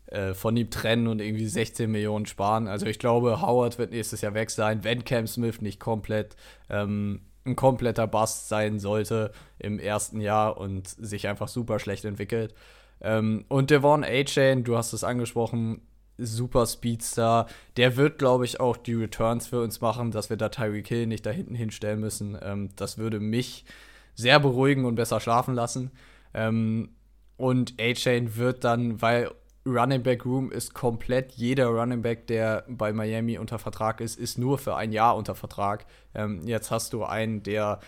äh, von ihm trennen und irgendwie 16 Millionen sparen. Also ich glaube, Howard wird nächstes Jahr weg sein, wenn Cam Smith nicht komplett ähm, ein kompletter Bust sein sollte im ersten Jahr und sich einfach super schlecht entwickelt. Ähm, und Devon A-Chain, du hast es angesprochen, super Speedstar. Der wird, glaube ich, auch die Returns für uns machen, dass wir da Tyreek Hill nicht da hinten hinstellen müssen. Ähm, das würde mich sehr beruhigen und besser schlafen lassen. Ähm, und A-Chain wird dann, weil Running Back Room ist komplett. Jeder Running Back, der bei Miami unter Vertrag ist, ist nur für ein Jahr unter Vertrag. Ähm, jetzt hast du einen, der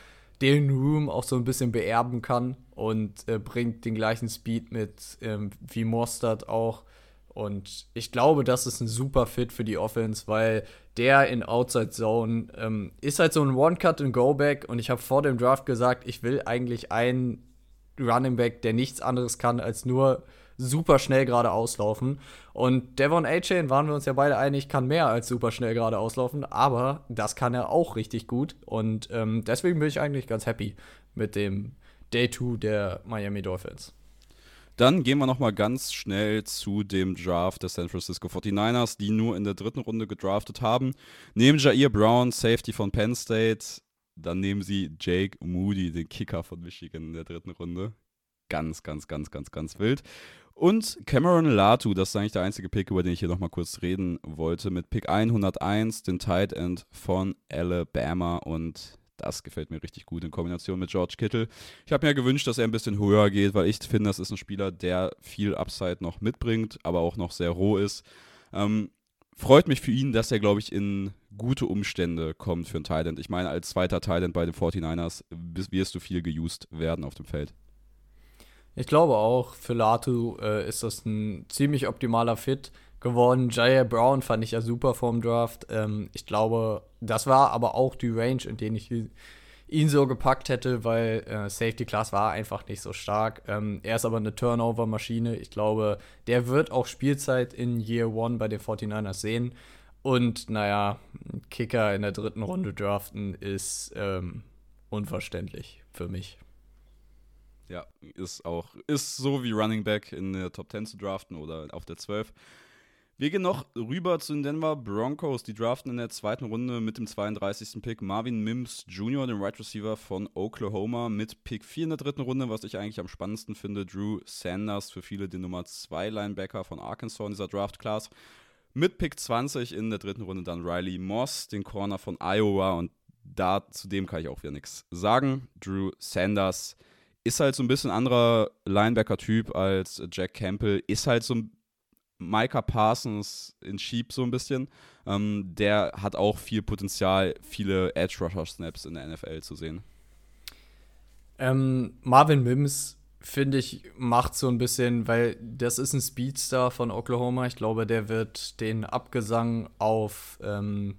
den Room auch so ein bisschen beerben kann und äh, bringt den gleichen Speed mit ähm, wie Mostert auch. Und ich glaube, das ist ein super Fit für die Offense, weil der in Outside Zone ähm, ist halt so ein One-Cut-and-Go-Back. Und ich habe vor dem Draft gesagt, ich will eigentlich einen Running Back, der nichts anderes kann, als nur super schnell gerade auslaufen. Und Devon A-Chain waren wir uns ja beide einig, kann mehr als super schnell gerade auslaufen, aber das kann er auch richtig gut. Und ähm, deswegen bin ich eigentlich ganz happy mit dem Day 2 der Miami Dolphins. Dann gehen wir nochmal ganz schnell zu dem Draft der San Francisco 49ers, die nur in der dritten Runde gedraftet haben. Nehmen Jair Brown, Safety von Penn State. Dann nehmen sie Jake Moody, den Kicker von Michigan in der dritten Runde. Ganz, ganz, ganz, ganz, ganz wild. Und Cameron Latu, das ist eigentlich der einzige Pick, über den ich hier nochmal kurz reden wollte, mit Pick 101, den Tight End von Alabama. Und das gefällt mir richtig gut in Kombination mit George Kittle. Ich habe mir gewünscht, dass er ein bisschen höher geht, weil ich finde, das ist ein Spieler, der viel Upside noch mitbringt, aber auch noch sehr roh ist. Ähm, freut mich für ihn, dass er, glaube ich, in gute Umstände kommt für einen Thailand. Ich meine, als zweiter Thailand bei den 49ers wirst du viel geused werden auf dem Feld. Ich glaube auch, für Latu äh, ist das ein ziemlich optimaler Fit geworden. Jair Brown fand ich ja super vorm Draft. Ähm, ich glaube, das war aber auch die Range, in der ich ihn so gepackt hätte, weil äh, Safety Class war einfach nicht so stark. Ähm, er ist aber eine Turnover-Maschine. Ich glaube, der wird auch Spielzeit in Year One bei den 49ers sehen. Und naja, Kicker in der dritten Runde draften ist ähm, unverständlich für mich. Ja, ist auch, ist so wie Running Back in der Top 10 zu draften oder auf der 12. Wir gehen noch rüber zu den Denver Broncos. Die draften in der zweiten Runde mit dem 32. Pick Marvin Mims Jr., den Right Receiver von Oklahoma, mit Pick 4 in der dritten Runde, was ich eigentlich am spannendsten finde. Drew Sanders, für viele den Nummer 2 Linebacker von Arkansas in dieser Draft-Class. Mit Pick 20 in der dritten Runde dann Riley Moss, den Corner von Iowa. Und da zu dem kann ich auch wieder nichts sagen. Drew Sanders ist halt so ein bisschen anderer Linebacker-Typ als Jack Campbell, ist halt so ein Micah Parsons in Sheep so ein bisschen. Ähm, der hat auch viel Potenzial, viele Edge-Rusher-Snaps in der NFL zu sehen. Ähm, Marvin Mims, finde ich, macht so ein bisschen, weil das ist ein Speedstar von Oklahoma. Ich glaube, der wird den Abgesang auf ähm,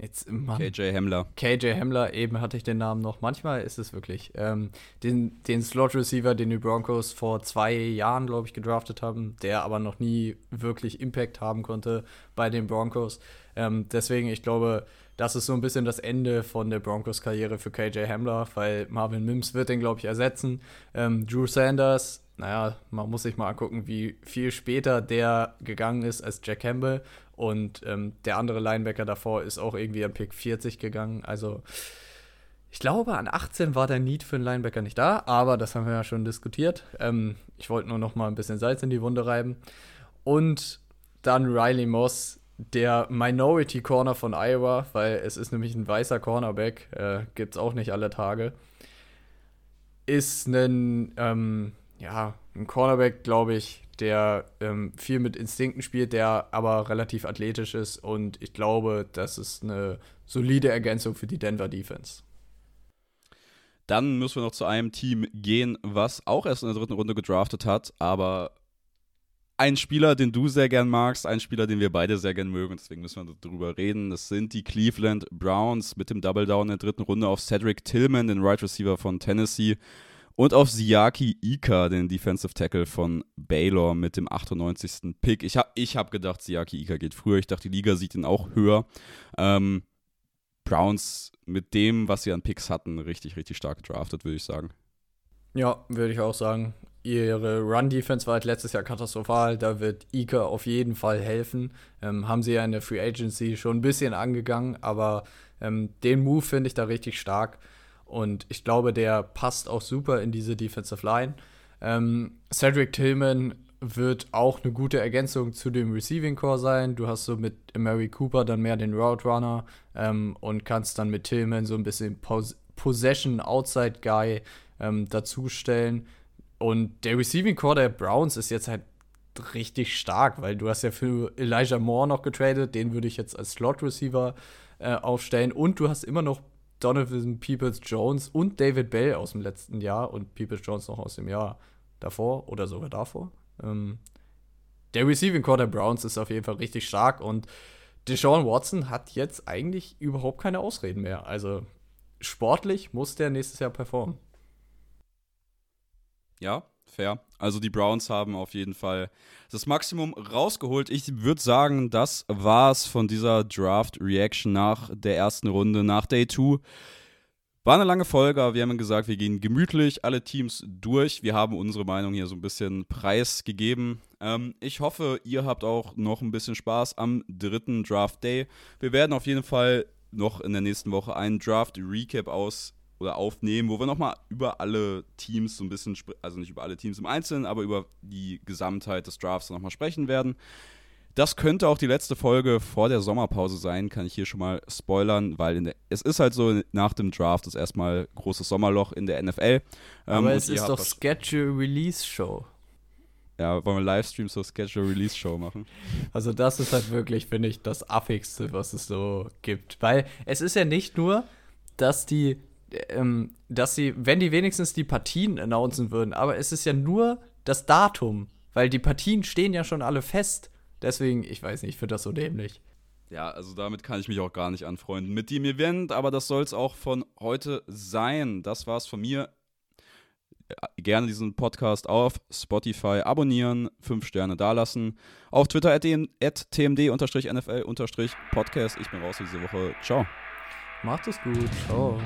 Jetzt, Mann. KJ Hemmler. KJ Hemmler, eben hatte ich den Namen noch. Manchmal ist es wirklich. Ähm, den, den Slot-Receiver, den die Broncos vor zwei Jahren, glaube ich, gedraftet haben, der aber noch nie wirklich Impact haben konnte bei den Broncos. Ähm, deswegen, ich glaube, das ist so ein bisschen das Ende von der Broncos-Karriere für KJ Hemmler, weil Marvin Mims wird den, glaube ich, ersetzen. Ähm, Drew Sanders, naja, man muss sich mal angucken, wie viel später der gegangen ist als Jack Campbell. Und ähm, der andere Linebacker davor ist auch irgendwie an Pick 40 gegangen. Also ich glaube, an 18 war der Need für einen Linebacker nicht da, aber das haben wir ja schon diskutiert. Ähm, ich wollte nur noch mal ein bisschen Salz in die Wunde reiben. Und dann Riley Moss, der Minority Corner von Iowa, weil es ist nämlich ein weißer Cornerback, äh, gibt es auch nicht alle Tage. Ist ein, ähm, ja, ein Cornerback, glaube ich, der ähm, viel mit Instinkten spielt, der aber relativ athletisch ist und ich glaube, das ist eine solide Ergänzung für die Denver Defense. Dann müssen wir noch zu einem Team gehen, was auch erst in der dritten Runde gedraftet hat, aber ein Spieler, den du sehr gern magst, ein Spieler, den wir beide sehr gern mögen, deswegen müssen wir darüber reden. Das sind die Cleveland Browns mit dem Double Down in der dritten Runde auf Cedric Tillman, den Right Receiver von Tennessee. Und auf Siaki Ika, den Defensive Tackle von Baylor mit dem 98. Pick. Ich habe ich hab gedacht, Siaki Ika geht früher. Ich dachte, die Liga sieht ihn auch höher. Ähm, Browns mit dem, was sie an Picks hatten, richtig, richtig stark gedraftet, würde ich sagen. Ja, würde ich auch sagen. Ihre Run-Defense war halt letztes Jahr katastrophal. Da wird Ika auf jeden Fall helfen. Ähm, haben sie ja in der Free Agency schon ein bisschen angegangen, aber ähm, den Move finde ich da richtig stark. Und ich glaube, der passt auch super in diese Defensive Line. Ähm, Cedric Tillman wird auch eine gute Ergänzung zu dem Receiving Core sein. Du hast so mit Mary Cooper dann mehr den Route Runner ähm, und kannst dann mit Tillman so ein bisschen Pos Possession Outside Guy ähm, dazustellen. Und der Receiving Core der Browns ist jetzt halt richtig stark, weil du hast ja für Elijah Moore noch getradet, den würde ich jetzt als Slot Receiver äh, aufstellen und du hast immer noch Donovan Peoples Jones und David Bell aus dem letzten Jahr und Peoples Jones noch aus dem Jahr davor oder sogar davor. Ähm, der Receiving Core der Browns ist auf jeden Fall richtig stark und Deshaun Watson hat jetzt eigentlich überhaupt keine Ausreden mehr. Also sportlich muss der nächstes Jahr performen. Ja, fair. Also die Browns haben auf jeden Fall das Maximum rausgeholt. Ich würde sagen, das war's von dieser Draft-Reaction nach der ersten Runde, nach Day 2. War eine lange Folge, aber wir haben gesagt, wir gehen gemütlich alle Teams durch. Wir haben unsere Meinung hier so ein bisschen preisgegeben. Ähm, ich hoffe, ihr habt auch noch ein bisschen Spaß am dritten Draft Day. Wir werden auf jeden Fall noch in der nächsten Woche einen Draft Recap aus oder aufnehmen, wo wir nochmal über alle Teams so ein bisschen, also nicht über alle Teams im Einzelnen, aber über die Gesamtheit des Drafts nochmal sprechen werden. Das könnte auch die letzte Folge vor der Sommerpause sein, kann ich hier schon mal spoilern, weil der, es ist halt so, nach dem Draft ist erstmal großes Sommerloch in der NFL. Ähm, aber ähm, es ist doch Schedule Release Show. Ja, wollen wir Livestream zur Schedule Release Show machen? Also das ist halt wirklich, finde ich, das affigste, was es so gibt. Weil es ist ja nicht nur, dass die ähm, dass sie, wenn die wenigstens die Partien announcen würden, aber es ist ja nur das Datum, weil die Partien stehen ja schon alle fest. Deswegen, ich weiß nicht, ich finde das so dämlich. Ja, also damit kann ich mich auch gar nicht anfreunden mit dem Event, aber das soll es auch von heute sein. Das war's von mir. Gerne diesen Podcast auf Spotify abonnieren, 5 Sterne dalassen. Auf Twitter at tmd-nfl-podcast. Ich bin raus für diese Woche. Ciao. Macht es gut. Ciao.